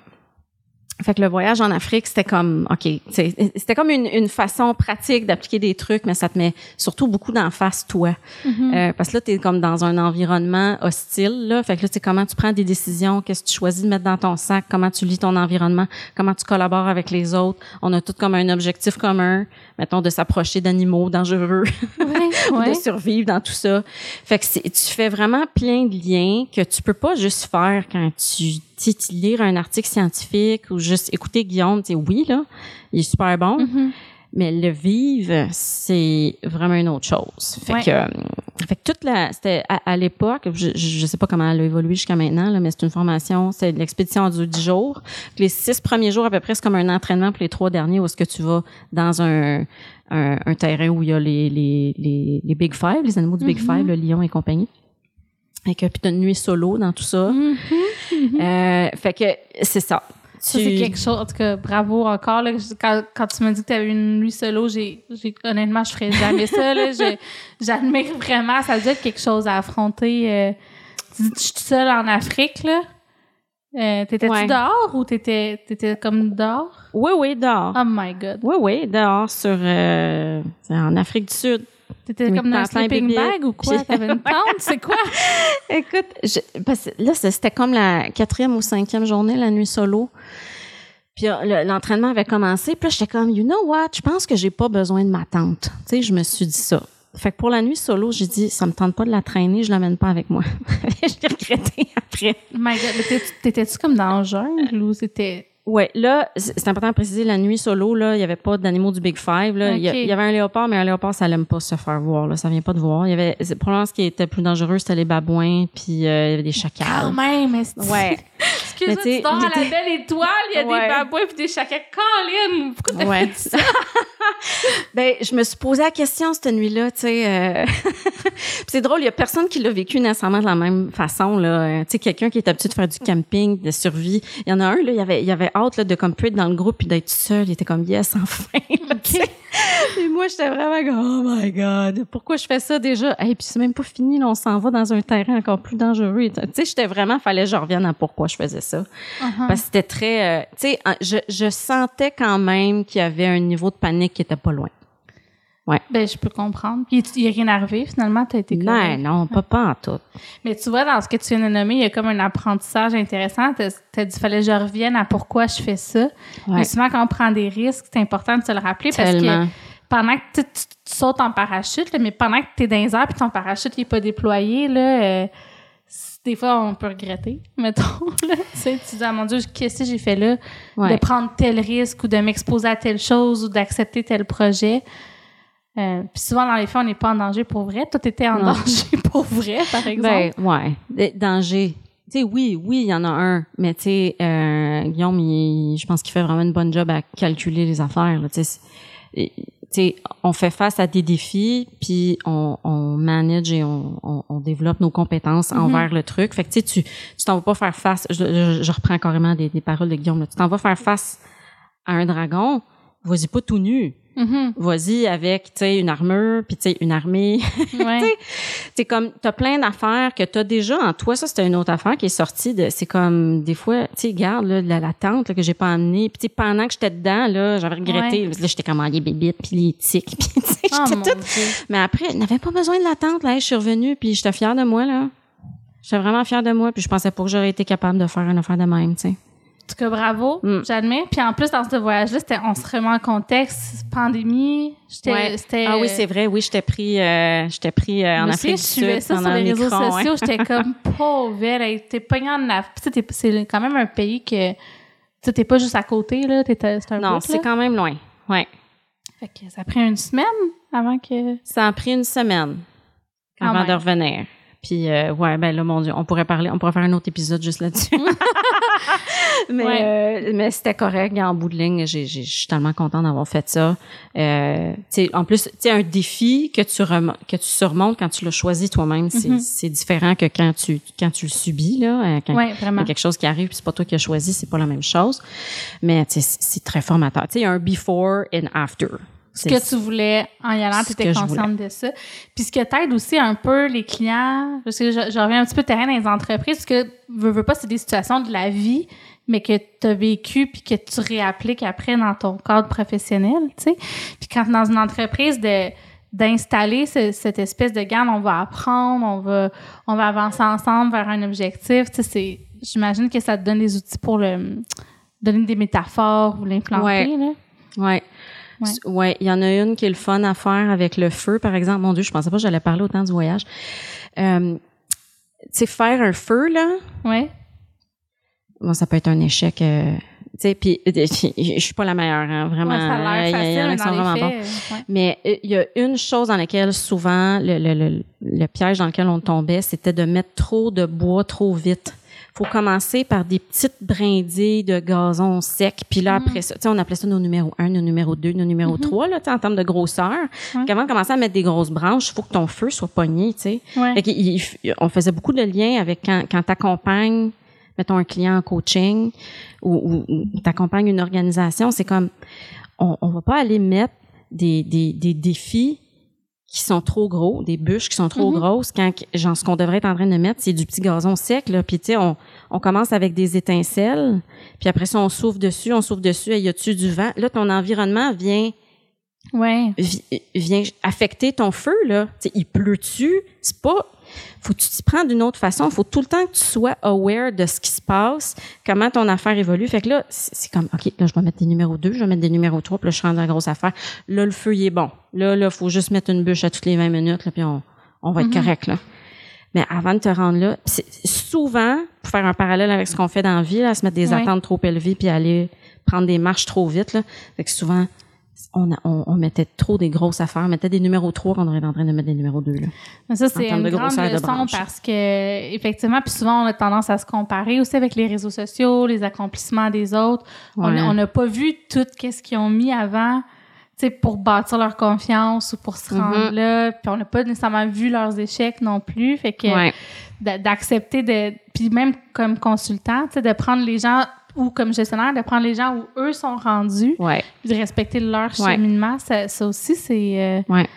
S1: Fait que le voyage en Afrique, c'était comme, OK, c'était comme une, une façon pratique d'appliquer des trucs, mais ça te met surtout beaucoup d'en face, toi.
S2: Mm-hmm.
S1: Euh, parce que là, tu es comme dans un environnement hostile. Là. Fait que là, tu comment tu prends des décisions, qu'est-ce que tu choisis de mettre dans ton sac, comment tu lis ton environnement, comment tu collabores avec les autres. On a tout comme un objectif commun, mettons, de s'approcher d'animaux dangereux,
S2: Ouais,
S1: ou [LAUGHS]
S2: ouais.
S1: de survivre dans tout ça. Fait que tu fais vraiment plein de liens que tu peux pas juste faire quand tu, lire un article scientifique ou juste écouter Guillaume. Tu sais, oui, là, il est super bon.
S2: Mhm.
S1: Mais le vivre, c'est vraiment une autre chose. Fait
S2: Ouais.
S1: que, euh, fait que toute la, c'était à, à l'époque, je, je sais pas comment elle a évolué jusqu'à maintenant, là, mais c'est une formation, c'est l'expédition en 10 jours. Les six premiers jours à peu près, c'est comme un entraînement pour les trois derniers où est-ce que tu vas dans un, un, un terrain où il y a les, les, les, les Big Five, les animaux du Big Five, le lion et compagnie. Et que puis t'as une nuit solo dans tout ça.
S2: Mhm.
S1: Euh, fait que c'est ça.
S2: Ça, c'est quelque chose. En tout cas, bravo encore. Là, quand, quand tu m'as dit que tu avais une nuit solo, j'ai, honnêtement, je ferais jamais ça. [LAUGHS] J'admire vraiment. Ça doit être quelque chose à affronter. Euh, tu dis, je suis seule en Afrique. Là. Euh, t'étais-tu
S1: Ouais.
S2: dehors ou t'étais, t'étais comme dehors?
S1: Oui, oui, dehors.
S2: Oh my God.
S1: Oui, oui, dehors sur euh, en Afrique du Sud.
S2: T'étais comme dans un sleeping bag ou quoi? T'avais une tente? C'est quoi? [LAUGHS]
S1: Écoute, je- parce là, c'était comme la quatrième ou cinquième journée, la nuit solo. Puis euh, le- l'entraînement avait commencé. Puis là, j'étais comme, you know what, je pense que j'ai pas besoin de ma tante. Tu sais, je me suis dit ça. Fait que pour la nuit solo, j'ai dit, ça me tente pas de la traîner, je l'amène pas avec moi. [LAUGHS] je l'ai regretté après.
S2: My God. T'étais-tu comme dans le jungle ou c'était.
S1: Ouais, là, c'est important de préciser, la nuit solo, là, il y avait pas d'animaux du Big Five. Là. Il, y avait un léopard, mais un léopard, ça l'aime pas se faire voir. Là. Ça vient pas de voir. Il y avait, probablement, ce qui était plus dangereux, c'était les babouins, puis euh, il y avait des
S2: Quand
S1: chacals.
S2: même, mais
S1: Ouais. [LAUGHS]
S2: Excuse-moi,
S1: tu
S2: dors à la belle étoile, il y a
S1: Ouais.
S2: des babouins puis des chacals. Colin, pourquoi t'as
S1: Ouais.
S2: fait ça? [LAUGHS]
S1: Ben, je me suis posé la question cette nuit-là, tu sais. euh, [LAUGHS] c'est drôle, il y a personne qui l'a vécu nécessairement de la même façon là. Euh, Tu sais, quelqu'un qui est habitué de faire du camping, de survie. Il y en a un là, il y avait, il avait hâte là, de comme être dans le groupe puis d'être seul. Il était comme yes [LAUGHS] enfin. là. Et moi, j'étais vraiment comme oh my god, pourquoi je fais ça déjà? Et puis c'est même pas fini, là, on s'en va dans un terrain encore plus dangereux. Tu sais, j'étais vraiment, fallait que je revienne à pourquoi je faisais ça.
S2: Uh-huh.
S1: Parce que c'était très, euh, tu sais, je, je sentais quand même qu'il y avait un niveau de panique qui était pas loin.
S2: Ben, je peux comprendre. Puis, il n'y a rien arrivé, finalement, t'as été
S1: Non,
S2: correct?
S1: non, pas, pas en tout.
S2: Mais tu vois, dans ce que tu viens de nommer, il y a comme un apprentissage intéressant. T'as as dit, fallait que je revienne à pourquoi je fais ça.
S1: Ouais.
S2: Mais souvent, quand on prend des risques, c'est important de se le rappeler parce que pendant que tu, tu- tu sautes en parachute, là, mais pendant que tu es dans les airs puis ton parachute n'est pas déployé, là, euh, des fois, on peut regretter, [LAUGHS] mettons. Là. tu sais, tu dis, ah mon Dieu, qu'est-ce que j'ai fait là?
S1: Ouais.
S2: De prendre tel risque ou de m'exposer à telle chose ou d'accepter tel projet. Euh, puis souvent, dans les faits, on n'est pas en danger pour vrai. Toi, t'étais en
S1: Non.
S2: danger [LAUGHS] pour vrai, par exemple.
S1: Ben, ouais. Danger. Tu sais, oui, oui, il y en a un. Mais tu sais, euh, Guillaume, il- je pense qu'il fait vraiment une bonne job à calculer les affaires. Tu sais, on fait face à des défis, puis on, on manage et on, on, on développe nos compétences envers le truc. Fait que tu sais, tu tu t'en vas pas faire face. Je, je, je reprends carrément des, des paroles de Guillaume. là. Tu t'en vas faire face à un dragon. Vas-y pas tout nu.
S2: Mhm.
S1: Vas-y avec, tu sais, une armure, puis tu sais, une armée. [LAUGHS]
S2: Ouais.
S1: c'est comme t'as plein d'affaires que t'as déjà en toi. Ça c'était une autre affaire qui est sortie de c'est comme des fois tu sais regarde là, la, la tente là, que j'ai pas amenée. Puis tu pendant que j'étais dedans là j'avais regretté. Là j'étais comme ah, les bébites puis les tics [LAUGHS] puis tu
S2: Oh
S1: toute- mais après n'avait pas besoin de la tente. Là je suis revenue puis j'étais fière de moi là. J'étais vraiment fière de moi puis je pensais pas que j'aurais été capable de faire une affaire de même tu sais
S2: tout cas, bravo,
S1: Mm.
S2: j'admets. Puis en plus, dans ce voyage-là, c'était- on se remet en contexte, pandémie. J'étais,
S1: Ouais. ah oui c'est vrai oui j'étais pris euh, j'étais pris euh, en Afrique du
S2: je suivais ça sur les
S1: le
S2: réseaux
S1: micron,
S2: sociaux. J'étais [LAUGHS] comme pauvre, était pognée en Afrique. T'es- C'est quand même un pays que. Tu t'es pas juste à côté, là. t'es- C'est un
S1: non c'est quand même loin ouais
S2: Fait que ça a pris une semaine avant que.
S1: Ça a pris une semaine
S2: Quand
S1: avant
S2: même.
S1: de revenir. Puis euh, ouais, ben là mon dieu, on pourrait parler, on pourrait faire un autre épisode juste là-dessus. [LAUGHS] [LAUGHS] mais
S2: Ouais.
S1: euh, mais c'était correct en bout de ligne, je suis tellement contente d'avoir fait ça. Euh, en plus, tu un défi que tu que tu surmontes quand tu l'as choisi toi-même, c'est c'est différent que quand tu quand tu le subis là, euh, quand
S2: Ouais,
S1: y
S2: vraiment.
S1: a quelque chose qui arrive puis c'est pas toi qui as choisi, c'est pas la même chose. Mais c'est- très formateur. Tu sais un before and after.
S2: Ce que tu voulais en y allant, tu étais
S1: je
S2: consciente de ça. Puis ce que t'aide aussi un peu les clients, parce que je, je reviens un petit peu terrain dans les entreprises, parce que veux, veux pas, c'est des situations de la vie, mais que tu as vécu puis que tu réappliques après dans ton cadre professionnel, tu sais. Puis quand dans une entreprise de d'installer ce- cette espèce de gamme, on va apprendre, on va on va avancer ensemble vers un objectif, tu sais, c'est j'imagine que ça te donne des outils pour le donner des métaphores ou l'implanter
S1: Ouais.
S2: là.
S1: Ouais.
S2: Ouais.
S1: Ouais, il y en a une qui est le fun à faire avec le feu, par exemple. Mon Dieu, je pensais pas que j'allais parler autant du voyage. Euh, tu sais, faire un feu, là,
S2: Ouais.
S1: bon, ça peut être un échec. euh, tu sais, puis euh, [LAUGHS] je suis pas la meilleure, hein, vraiment.
S2: Ouais, ça a l'air
S1: a- il y en a
S2: facile,
S1: qui sont vraiment bons.
S2: faits, euh, ouais.
S1: Mais euh, il y a une chose dans laquelle souvent le, le, le, le piège dans lequel on tombait, c'était de mettre trop de bois trop vite. Faut commencer par des petites brindilles de gazon sec, puis là après ça, tu sais, on appelait ça nos numéros 1, nos numéros 2, nos numéros 3 là, tu sais, en termes de grosseur.
S2: Ouais.
S1: Avant de commencer à mettre des grosses branches, il faut que ton feu soit pogné, tu sais.
S2: Ouais.
S1: On faisait beaucoup de liens avec quand, quand tu accompagnes, mettons, un client en coaching ou, ou, tu accompagnes une organisation, c'est comme, on, on va pas aller mettre des, des, des défis qui sont trop gros, des bûches qui sont trop
S2: Mhm.
S1: grosses, quand genre, ce qu'on devrait être en train de mettre, c'est du petit gazon sec, là. Puis, tu sais, on, on commence avec des étincelles, puis après ça, on souffle dessus, on souffle dessus, et y a-tu du vent? Là, ton environnement vient
S2: Ouais.
S1: vi- vient affecter ton feu là. T'sais, il pleut-tu, c'est pas faut que tu t'y prends d'une autre façon, faut tout le temps que tu sois aware de ce qui se passe, comment ton affaire évolue. Fait que là, c'est comme OK, là je vais mettre des numéros 2, je vais mettre des numéros 3, puis là je suis dans la grosse affaire. Là le feu il est bon. Là là, faut juste mettre une bûche à toutes les 20 minutes là puis on on va être
S2: Mhm.
S1: correct là. Mais avant de te rendre là, souvent pour faire un parallèle avec ce qu'on fait dans la vie là, se mettre des attentes trop élevées puis aller prendre des marches trop vite là. Fait que souvent on, a- on, on mettait trop des grosses affaires, on mettait des numéros 3 quand on aurait en train de mettre des numéros 2. Là.
S2: Mais ça, c'est une
S1: de
S2: grande
S1: de
S2: leçon parce que, effectivement, puis souvent, on a tendance à se comparer aussi avec les réseaux sociaux, les accomplissements des autres. On
S1: Ouais.
S2: On n'a pas vu tout ce qu'ils ont mis avant, tu sais, pour bâtir leur confiance ou pour se rendre
S1: Mhm.
S2: là. Puis on n'a pas nécessairement vu leurs échecs non plus. Fait que
S1: Ouais.
S2: d'accepter de puis même comme consultant tu sais de prendre les gens ou comme gestionnaire de prendre les gens où eux sont rendus
S1: Ouais.
S2: de respecter leur
S1: Ouais.
S2: cheminement ça, ça aussi c'est euh,
S1: Ouais.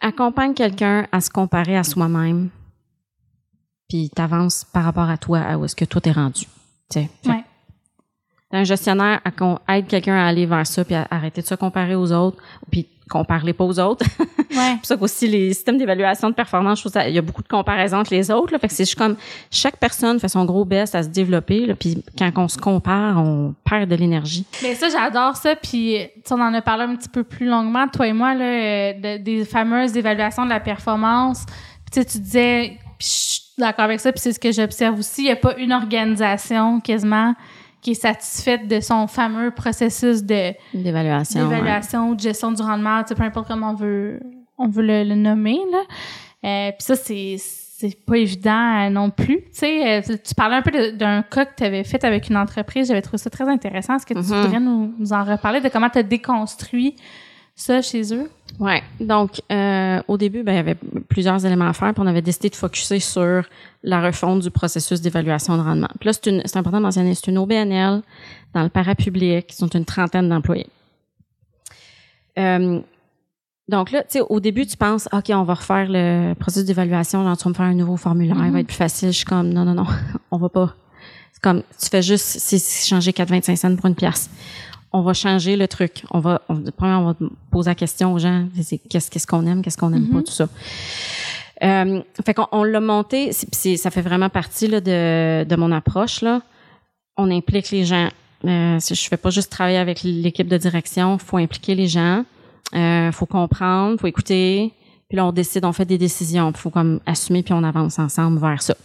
S1: Accompagne quelqu'un à se comparer à soi-même, puis t'avances par rapport à toi, à où est-ce que toi t'es rendu. Fait
S2: Ouais.
S1: Un gestionnaire à aide quelqu'un à aller vers ça, puis à arrêter de se comparer aux autres, puis comparer pas aux autres. [LAUGHS]
S2: ouais
S1: C'est pour ça qu'aussi les systèmes d'évaluation de performance, je trouve ça, il y a beaucoup de comparaisons entre les autres. Là, fait que c'est juste comme chaque personne fait son gros best à se développer. Là, puis quand on se compare, on perd de l'énergie.
S2: mais ça j'adore ça puis on en a parlé un petit peu plus longuement toi et moi là euh, de- des fameuses évaluations de la performance Puis, tu sais tu disais puis je- suis d'accord avec ça, puis c'est ce que j'observe aussi. Il n'y a pas une organisation quasiment qui est satisfaite de son fameux processus de
S1: d'évaluation,
S2: d'évaluation, de gestion du rendement, peu importe comment on veut, on veut le, nommer. Là. Euh, puis ça, c'est c'est pas évident euh, non plus. Tu sais, euh, tu parlais un peu d'un cas que tu avais fait avec une entreprise. J'avais trouvé ça très intéressant. Est-ce que tu mm-hmm. voudrais nous, nous, en reparler de comment tu as déconstruit ça chez eux?
S1: Ouais. Donc, euh, au début, ben, il y avait plusieurs éléments à faire, puis on avait décidé de focuser sur la refonte du processus d'évaluation de rendement. Puis là, c'est important de mentionner, c'est une OBNL dans le parapublic, ils sont une trentaine d'employés. Euh, donc là, tu sais, au début, tu penses, OK, on va refaire le processus d'évaluation, genre, tu vas me faire un nouveau formulaire, il va mm-hmm. être plus facile. Je suis comme, non, non, non, [LAUGHS] on va pas. C'est comme, tu fais juste, c'est changer 4,25 cents pour une pièce on va changer le truc. On va, on, on va poser la question aux gens, qu'est-ce qu'est-ce qu'on aime, qu'est-ce qu'on n'aime pas, mm-hmm. tout ça. Euh, fait qu'on on l'a monté, c'est, ça fait vraiment partie là, de, de mon approche. Là. On implique les gens. Euh, je fais pas juste travailler avec l'équipe de direction, faut impliquer les gens, euh, faut comprendre, faut écouter, puis là, on décide, on fait des décisions. Il faut comme assumer, puis on avance ensemble vers ça.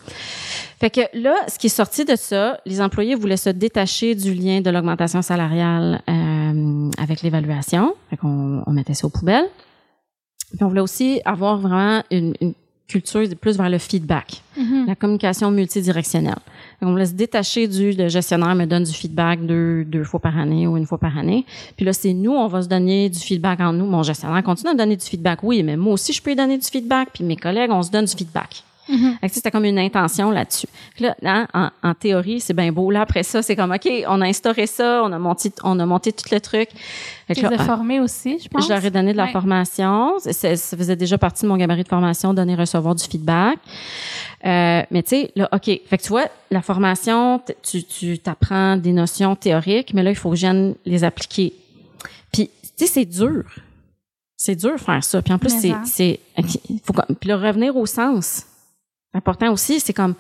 S1: Fait que là, ce qui est sorti de ça, les employés voulaient se détacher du lien de l'augmentation salariale euh, avec l'évaluation. Fait qu'on on mettait ça aux poubelles. Puis on voulait aussi avoir vraiment une, une culture plus vers le feedback, mm-hmm. la communication multidirectionnelle. On me laisse détacher du le gestionnaire me donne du feedback deux, deux fois par année ou une fois par année. Puis là, c'est nous, on va se donner du feedback en nous. Mon gestionnaire continue à me donner du feedback, oui, mais moi aussi, je peux lui donner du feedback. Puis mes collègues, on se donne du feedback. Mm-hmm. C'était comme une intention là-dessus. Là, hein, en, théorie, c'est bien beau. Là, après ça, c'est comme, OK, on a instauré ça, on a monté, on a monté tout le truc.
S2: Tu les as formés aussi, je pense.
S1: Je leur ai donné de la formation. Ça, faisait déjà partie de mon gabarit de formation, donner, recevoir du feedback. Euh, mais tu sais, là, OK. Fait que tu vois, la formation, tu, tu apprends des notions théoriques, mais là, il faut que je les appliquer. Puis, tu sais, c'est dur. C'est dur de faire ça. Puis en plus, c'est, c'est, faut, puis le revenir au sens important aussi, c'est comme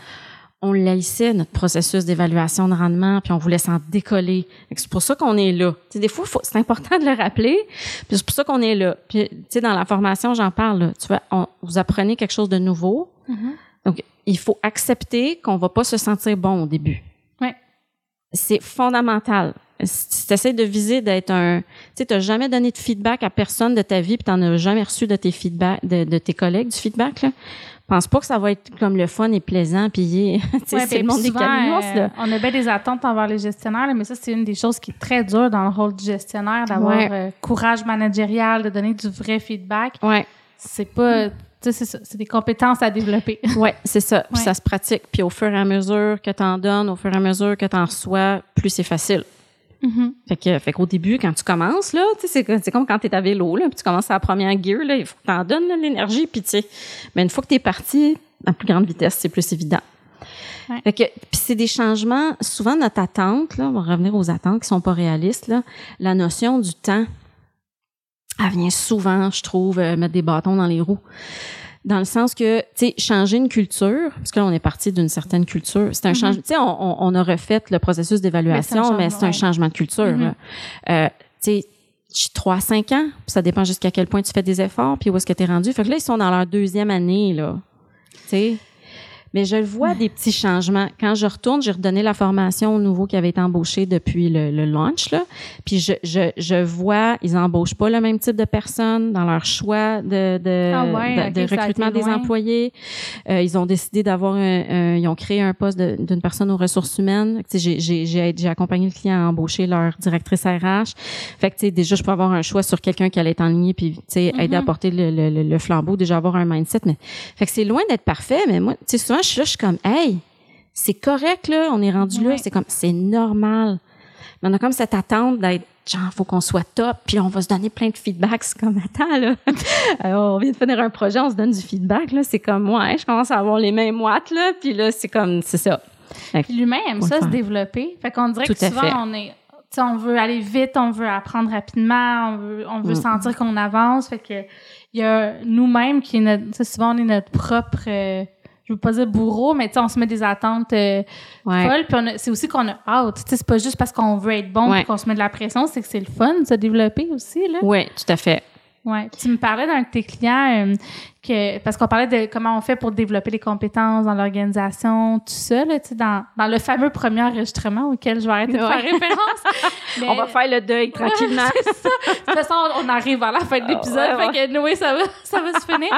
S1: on laissait notre processus d'évaluation de rendement, puis on voulait s'en décoller. C'est pour ça qu'on est là. des fois, c'est important de le rappeler, puis c'est pour ça qu'on est là. Puis, tu sais, dans la formation, j'en parle. tu vois, vous apprenez quelque chose de nouveau. Mm-hmm. Donc, il faut accepter qu'on va pas se sentir bon au début.
S2: Ouais.
S1: C'est fondamental. Si tu essaies de viser d'être un... Tu sais, jamais donné de feedback à personne de ta vie, puis tu n'en as jamais reçu de tes feedback, de, de tes collègues du feedback, là pense pas que ça va être comme le fun et plaisant puis [LAUGHS] c'est le monde des
S2: euh, on a bien des attentes envers les gestionnaires mais ça c'est une des choses qui est très dure dans le rôle du gestionnaire d'avoir euh, courage managérial de donner du vrai feedback
S1: ouais
S2: c'est pas c'est ça, c'est des compétences à développer. [LAUGHS]
S1: Oui, c'est ça. Puis ça se pratique. Puis au fur et à mesure que tu en donnes, au fur et à mesure que tu en reçois, plus c'est facile. Mm-hmm. Fait que, fait qu'au début, quand tu commences, là, c'est, comme quand tu es à vélo, là, puis tu commences à la première gear, là, il faut que tu en donnes l'énergie, puis tu sais. Mais une fois que tu es parti, à plus grande vitesse, c'est plus évident. Fait que, puis c'est des changements, souvent notre attente, là, on va revenir aux attentes qui sont pas réalistes, là, la notion du temps, elle vient souvent, je trouve, euh, mettre des bâtons dans les roues dans le sens que, tu sais, changer une culture, parce que là, on est parti d'une certaine culture. C'est un mm-hmm. changement, tu sais, on, on, a refait le processus d'évaluation, mais c'est un, changement de culture. Euh, tu sais, 3 5 ans, ça dépend jusqu'à quel point tu fais des efforts, puis où est-ce que tu es rendu. Fait que là, ils sont dans leur deuxième année, là. Tu sais, mais je vois des petits changements. Quand je retourne, j'ai redonné la formation aux nouveaux qui avaient été embauchés depuis le, le launch, là. Puis je, je, je vois, ils embauchent pas le même type de personnes dans leur choix de, de, ah de, recrutement des employés. Euh, ils ont décidé d'avoir un, ils ont créé un poste d'une personne aux ressources humaines. J'ai, j'ai, j'ai accompagné le client à embaucher leur directrice RH. Fait que, tu sais, déjà, je peux avoir un choix sur quelqu'un qui allait être en ligne puis, tu sais, aider à mm-hmm. porter le, le, le, flambeau, déjà avoir un mindset. Mais, fait que c'est loin d'être parfait, mais moi, tu sais, souvent, je suis comme, hey, c'est correct, là, on est rendu là, c'est comme, c'est normal. Mais on a comme cette attente d'être, genre, faut qu'on soit top, puis on va se donner plein de feedbacks. C'est comme, attends, là, Alors, [LAUGHS] on vient de finir un projet, on se donne du feedback, là, c'est comme, ouais, je commence à avoir les mêmes moites, là, puis là, c'est comme, c'est ça.
S2: L'humain aime ça, se développer. Fait qu'on dirait que souvent, on est, on veut aller vite, on veut apprendre rapidement, on veut, on veut mm. sentir qu'on avance. Fait que il y a nous-mêmes qui est notre, souvent on est notre propre euh, je veux pas dire bourreau, mais tu on se met des attentes euh, folles. Puis c'est aussi qu'on a hâte. Tu sais, c'est pas juste parce qu'on veut être bon qu'on se met de la pression, c'est que c'est le fun de se développer aussi, là.
S1: Oui, tout à fait.
S2: Ouais. Tu me parlais d'un de tes clients euh, que parce qu'on parlait de comment on fait pour développer les compétences dans l'organisation, tout ça, là, dans, dans le fameux premier enregistrement auquel je vais arrêter de faire référence. [LAUGHS]
S1: Mais... On va faire le deuil tranquillement.
S2: ça. De toute façon, on arrive à la fin de l'épisode,
S1: ouais,
S2: fait que Noé, ça va, ça va se finir.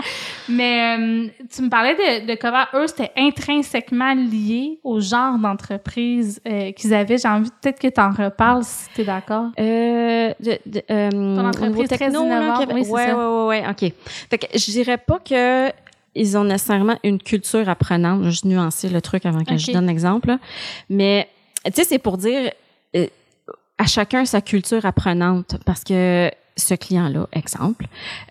S2: Mais euh, tu me parlais de, de comment eux, c'était intrinsèquement lié au genre d'entreprise euh, qu'ils avaient. J'ai envie peut-être que tu en reparles si tu es d'accord.
S1: Euh, de, de,
S2: Ton entreprise très
S1: techno, là,
S2: innovante,
S1: avait-
S2: oui,
S1: ouais, ouais, ouais, OK. Fait que je dirais pas que ils ont nécessairement une culture apprenante. Je vais juste nuancer le truc avant que je donne l'exemple. Mais, tu sais, c'est pour dire euh, à chacun sa culture apprenante parce que ce client-là, exemple,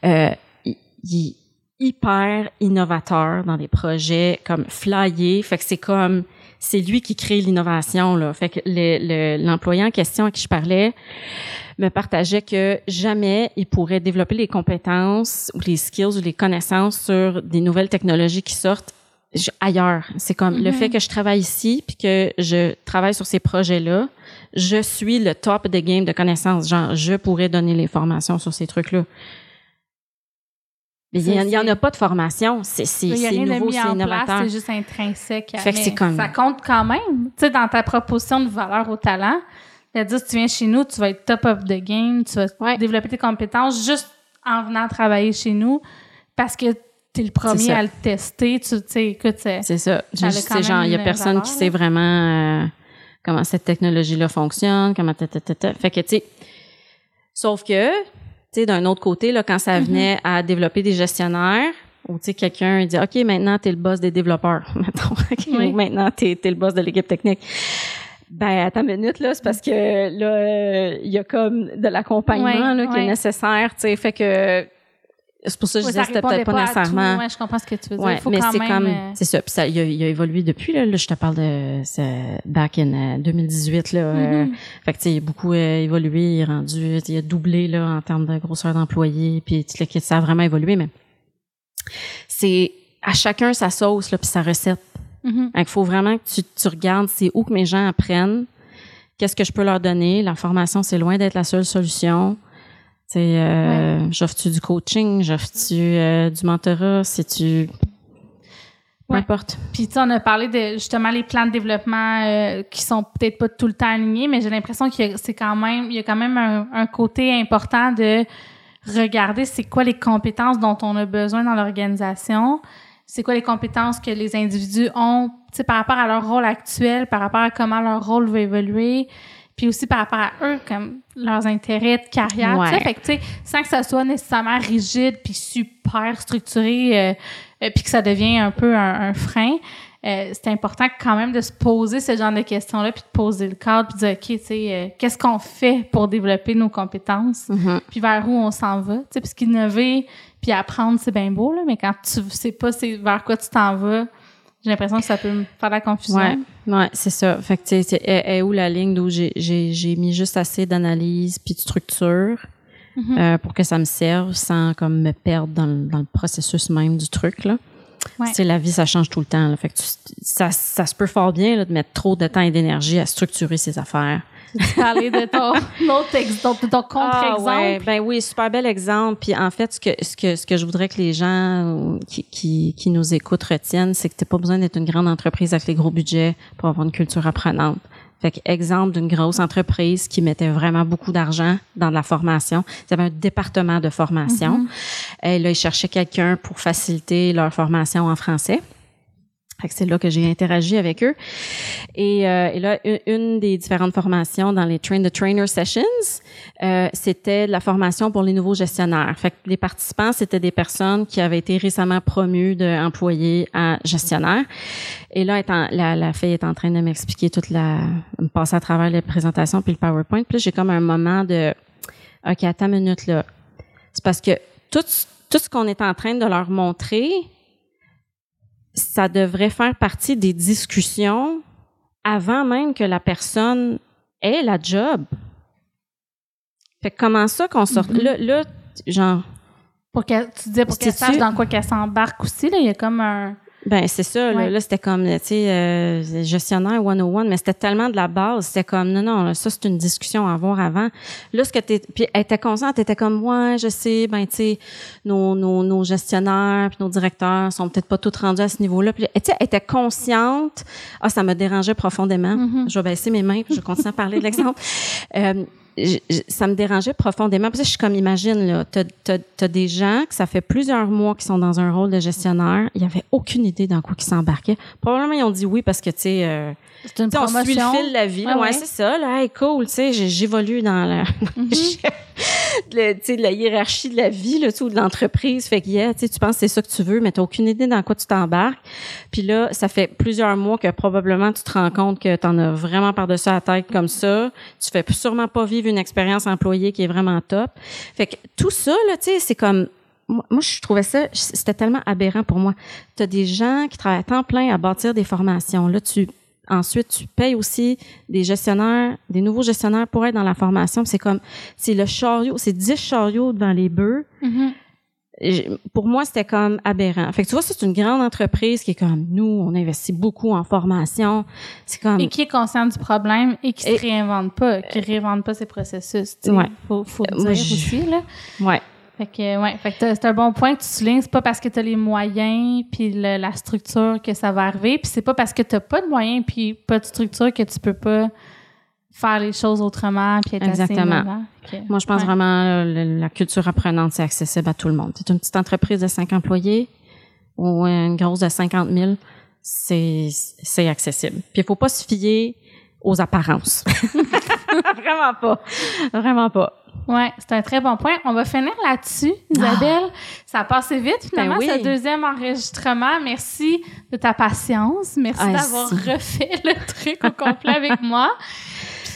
S1: euh, il, il est hyper innovateur dans des projets comme flyer. Fait que c'est comme c'est lui qui crée l'innovation là. Fait que le- le- l'employé en question à qui je parlais me partageait que jamais il pourrait développer les compétences ou les skills ou les connaissances sur des nouvelles technologies qui sortent ailleurs. C'est comme le
S2: Mhm.
S1: fait que je travaille ici puis que je travaille sur ces projets-là, je suis le top des games de connaissances. Genre, je pourrais donner les formations sur ces trucs-là. Il y, en- a pas de formation. C'est
S2: n'y
S1: nouveau, c'est innovateur.
S2: c'est juste intrinsèque.
S1: Fait que comme-
S2: Ça compte quand même. Tu sais, dans ta proposition de valeur au talent, c'est-à-dire, si tu viens chez nous, tu vas être top of the game, tu vas
S1: Ouais.
S2: développer tes compétences juste en venant travailler chez nous parce que tu es le premier à le tester. Tu sais, écoute, c'est...
S1: C'est ça. C'est genre, il y a personne
S2: valeur,
S1: qui sait vraiment euh, comment cette technologie-là fonctionne, comment ta, ta, ta, ta. Fait que, tu sais, sauf que, d'un autre côté, là, quand ça
S2: Mm-hmm.
S1: venait à développer des gestionnaires, ou, tu sais, quelqu'un dit, OK, maintenant, t'es le boss des développeurs. [LAUGHS]
S2: Oui.
S1: maintenant, t'es, t'es le boss de l'équipe technique. Ben, attends une minute, là, c'est parce que, là, euh, il y a comme de l'accompagnement, là, qui est nécessaire, tu sais, fait que, c'est pour ça que je
S2: Ouais,
S1: disais, c'était peut-être pas, nécessairement.
S2: tout. Ouais, je comprends ce que tu veux dire.
S1: Ouais,
S2: faut
S1: mais c'est comme
S2: euh,
S1: c'est ça puis ça il a, il a évolué depuis là, Là, je te parle de back in euh, 2018 là euh,
S2: Mhm.
S1: fait que tu sais il a beaucoup euh, évolué il est rendu il a doublé là en termes de grosseur d'employés puis kit, ça a vraiment évolué mais c'est à chacun sa sauce là puis sa recette
S2: mhm.
S1: il faut vraiment que tu, tu regardes c'est où que mes gens apprennent qu'est-ce que je peux leur donner la formation c'est loin d'être la seule solution tu sais, euh, j'offre-tu du coaching, j'offre-tu euh, du mentorat, si tu peu
S2: Ouais.
S1: importe.
S2: Puis tu sais, on a parlé de justement les plans de développement euh, qui sont peut-être pas tout le temps alignés, mais j'ai l'impression qu'il y a- c'est quand même il y a quand même un, un côté important de regarder c'est quoi les compétences dont on a besoin dans l'organisation, c'est quoi les compétences que les individus ont, tu sais par rapport à leur rôle actuel, par rapport à comment leur rôle va évoluer, puis aussi par rapport à eux comme leurs intérêts de carrière, tu sais. Fait que tu sais sans que ça soit nécessairement rigide puis super structuré euh, euh, puis que ça devient un peu un, un frein, euh, c'est important quand même de se poser ce genre de questions-là, puis de poser le cadre, puis de dire, OK, tu sais, euh, qu'est-ce qu'on fait pour développer nos compétences,
S1: Mhm.
S2: puis vers où on s'en va, tu sais, parce qu'innover puis apprendre, c'est bien beau, là, mais quand tu sais pas vers quoi tu t'en vas, j'ai l'impression que ça peut me faire de la confusion.
S1: Ouais, ouais, c'est ça. Fait que tu sais, c'est- est, où la ligne d'où j'ai j'ai j'ai mis juste assez d'analyse puis de structure
S2: Mhm.
S1: euh, pour que ça me serve sans comme me perdre dans le, dans le processus même du truc là.
S2: Ouais.
S1: Tu sais, la vie ça change tout le temps. Là. Fait que tu- ça ça se peut fort bien là, de mettre trop de temps et d'énergie à structurer ses affaires. [LAUGHS]
S2: Tu parlais de ton [LAUGHS] autre ex, ton, de ton contre-exemple.
S1: Ah, ouais. Ben oui, super bel exemple. Puis en fait, ce que ce que ce que je voudrais que les gens euh, qui qui, qui nous écoutent retiennent, c'est que t'as pas besoin d'être une grande entreprise avec les gros budgets pour avoir une culture apprenante. Fait que exemple d'une grosse entreprise qui mettait vraiment beaucoup d'argent dans de la formation. Ils avaient un département de formation. Et là, ils cherchaient quelqu'un pour faciliter leur formation en français. C'est là que j'ai interagi avec eux. Et, euh, et là, une, des différentes formations dans les Train the Trainer Sessions, euh, c'était la formation pour les nouveaux gestionnaires. Fait que les participants, c'était des personnes qui avaient été récemment promues d'employés à gestionnaires. Et là, la, la fille est en train de m'expliquer toute la... me passer à travers les présentations puis le PowerPoint. Puis j'ai comme un moment de... OK, attends une minute, là. C'est parce que tout, tout ce qu'on est en train de leur montrer, ça devrait faire partie des discussions avant même que la personne ait la job. Fait que comment ça qu'on sort...
S2: Mhm.
S1: Là, là, genre...
S2: Pour qu'elle, tu disais pour qu'elle sache dans quoi qu'elle s'embarque aussi, là, il y a comme un...
S1: Ben c'est ça. Là,
S2: Ouais.
S1: là, c'était comme, tu sais, euh, gestionnaire 101, mais c'était tellement de la base. C'était comme, non, non, là, ça c'est une discussion à avoir avant. Là, ce que t'es, puis elle était consciente, elle était comme, ouais, je sais, ben tu sais, nos, nos, nos gestionnaires puis nos directeurs sont peut-être pas tous rendus à ce niveau-là. Puis, tu sais, elle était consciente. Ah, ça me dérangeait profondément.
S2: Mhm.
S1: Je vais baisser mes mains, puis je continue à parler de l'exemple. [LAUGHS] Euh, je- ça me dérangeait profondément. Parce que je suis comme, imagine, là, t'as, t'as, t'as des gens que ça fait plusieurs mois qu'ils sont dans un rôle de gestionnaire. Ils avaient aucune idée dans quoi ils s'embarquaient. Probablement, ils ont dit oui parce que, tu sais, euh,
S2: C'est une
S1: on suit le fil de la vie.
S2: Ah
S1: ouais,
S2: ouais.
S1: c'est ça. Là, hey, cool, tu sais, j'évolue dans la, [LAUGHS]
S2: Mhm.
S1: le- tu sais, la hiérarchie de la vie, là, ou de l'entreprise. Fait que, yeah, tu penses que c'est ça que tu veux, mais t'as aucune idée dans quoi tu t'embarques. Puis là, ça fait plusieurs mois que probablement tu te rends compte que t'en as vraiment par-dessus la tête comme ça. Tu fais sûrement pas vivre une expérience employée qui est vraiment top. Fait que tout ça, là, tu sais, c'est comme moi, je trouvais ça, c'était tellement aberrant pour moi. Tu as des gens qui travaillent à temps plein à bâtir des formations. Là, tu ensuite tu payes aussi des gestionnaires, des nouveaux gestionnaires pour être dans la formation. C'est comme c'est le chariot, c'est 10 chariots devant les bœufs. Et Pour moi, c'était comme aberrant. Fait que tu vois, c'est une grande entreprise qui est comme nous, on investit beaucoup en formation. C'est comme
S2: Et qui est conscient du problème et qui
S1: Et-
S2: se réinvente pas, qui réinvente pas ses processus. tu sais.
S1: Ouais.
S2: Faut, faut le
S1: Euh, moi,
S2: dire
S1: je-
S2: aussi, là.
S1: ouais.
S2: Fait que, ouais, fait que t'as- c'est un bon point que tu soulignes. C'est pas parce que tu as les moyens puis le- la structure que ça va arriver. Puis c'est pas parce que tu pas de moyens puis pas de structure que tu peux pas faire les choses autrement puis être
S1: Exactement.
S2: assez que,
S1: Moi, je pense
S2: ouais.
S1: vraiment euh, le- la culture apprenante, c'est accessible à tout le monde. C'est une petite entreprise de 5 employés ou une grosse de 50 000, c'est c'est accessible. Puis il faut pas se fier aux apparences. [LAUGHS] Vraiment pas. Vraiment pas.
S2: Ouais, c'est un très bon point. On va finir là-dessus, Isabelle. Ça a passé vite, finalement,
S1: Ah. Ben oui.
S2: ce deuxième enregistrement. Merci de ta patience. Merci
S1: Ah,
S2: d'avoir
S1: si.
S2: refait le truc au complet avec moi. [LAUGHS]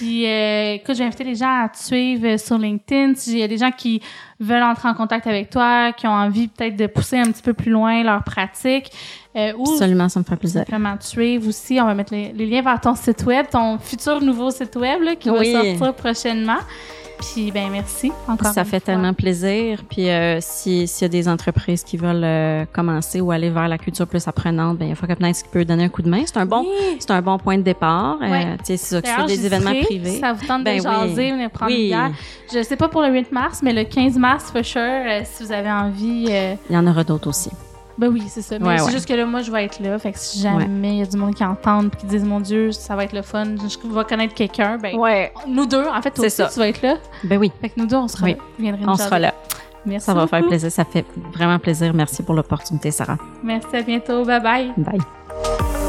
S2: Puis, euh, écoute, j'ai invité les gens à te suivre euh, sur LinkedIn. S'il y a des gens qui veulent entrer en contact avec toi, qui ont envie peut-être de pousser un petit peu plus loin leur pratique, euh, ou
S1: Absolument, ça me fait plaisir.
S2: simplement te suivre aussi. On va mettre les, les liens vers ton site web, ton futur nouveau site web là, qui
S1: Oui.
S2: va sortir prochainement. Puis, ben merci encore.
S1: Ça fait
S2: fois.
S1: tellement plaisir. Puis euh, si- s'il y a des entreprises qui veulent euh, commencer ou aller vers la culture plus apprenante, ben il faut que qui peut donner un coup de main. C'est un bon,
S2: Oui.
S1: c'est un bon point de départ. Euh,
S2: Ouais.
S1: tu sais, des événements privés.
S2: Ça vous tente
S1: Ben
S2: de jaser,
S1: oui.
S2: venir prendre
S1: Oui.
S2: une bière. Je sais pas pour le 8 mars, mais le 15 mars, for sure, euh, si vous avez envie. euh,
S1: Il y en aura d'autres aussi.
S2: Ben oui, c'est ça. Mais
S1: Ouais,
S2: c'est
S1: ouais.
S2: juste que là, moi, je vais être là. Fait que si jamais il y a du monde qui entend et qui disent, mon Dieu, ça va être le fun, je vais connaître quelqu'un, ben,
S1: Ouais.
S2: nous deux, en fait, toi aussi,
S1: ça.
S2: tu vas être là.
S1: Ben oui,
S2: Fait que nous deux, on sera
S1: Oui.
S2: là.
S1: On sera là.
S2: Merci.
S1: Ça va faire plaisir. Ça fait vraiment plaisir. Merci pour l'opportunité, Sarah.
S2: Merci, à bientôt. Bye bye.
S1: Bye.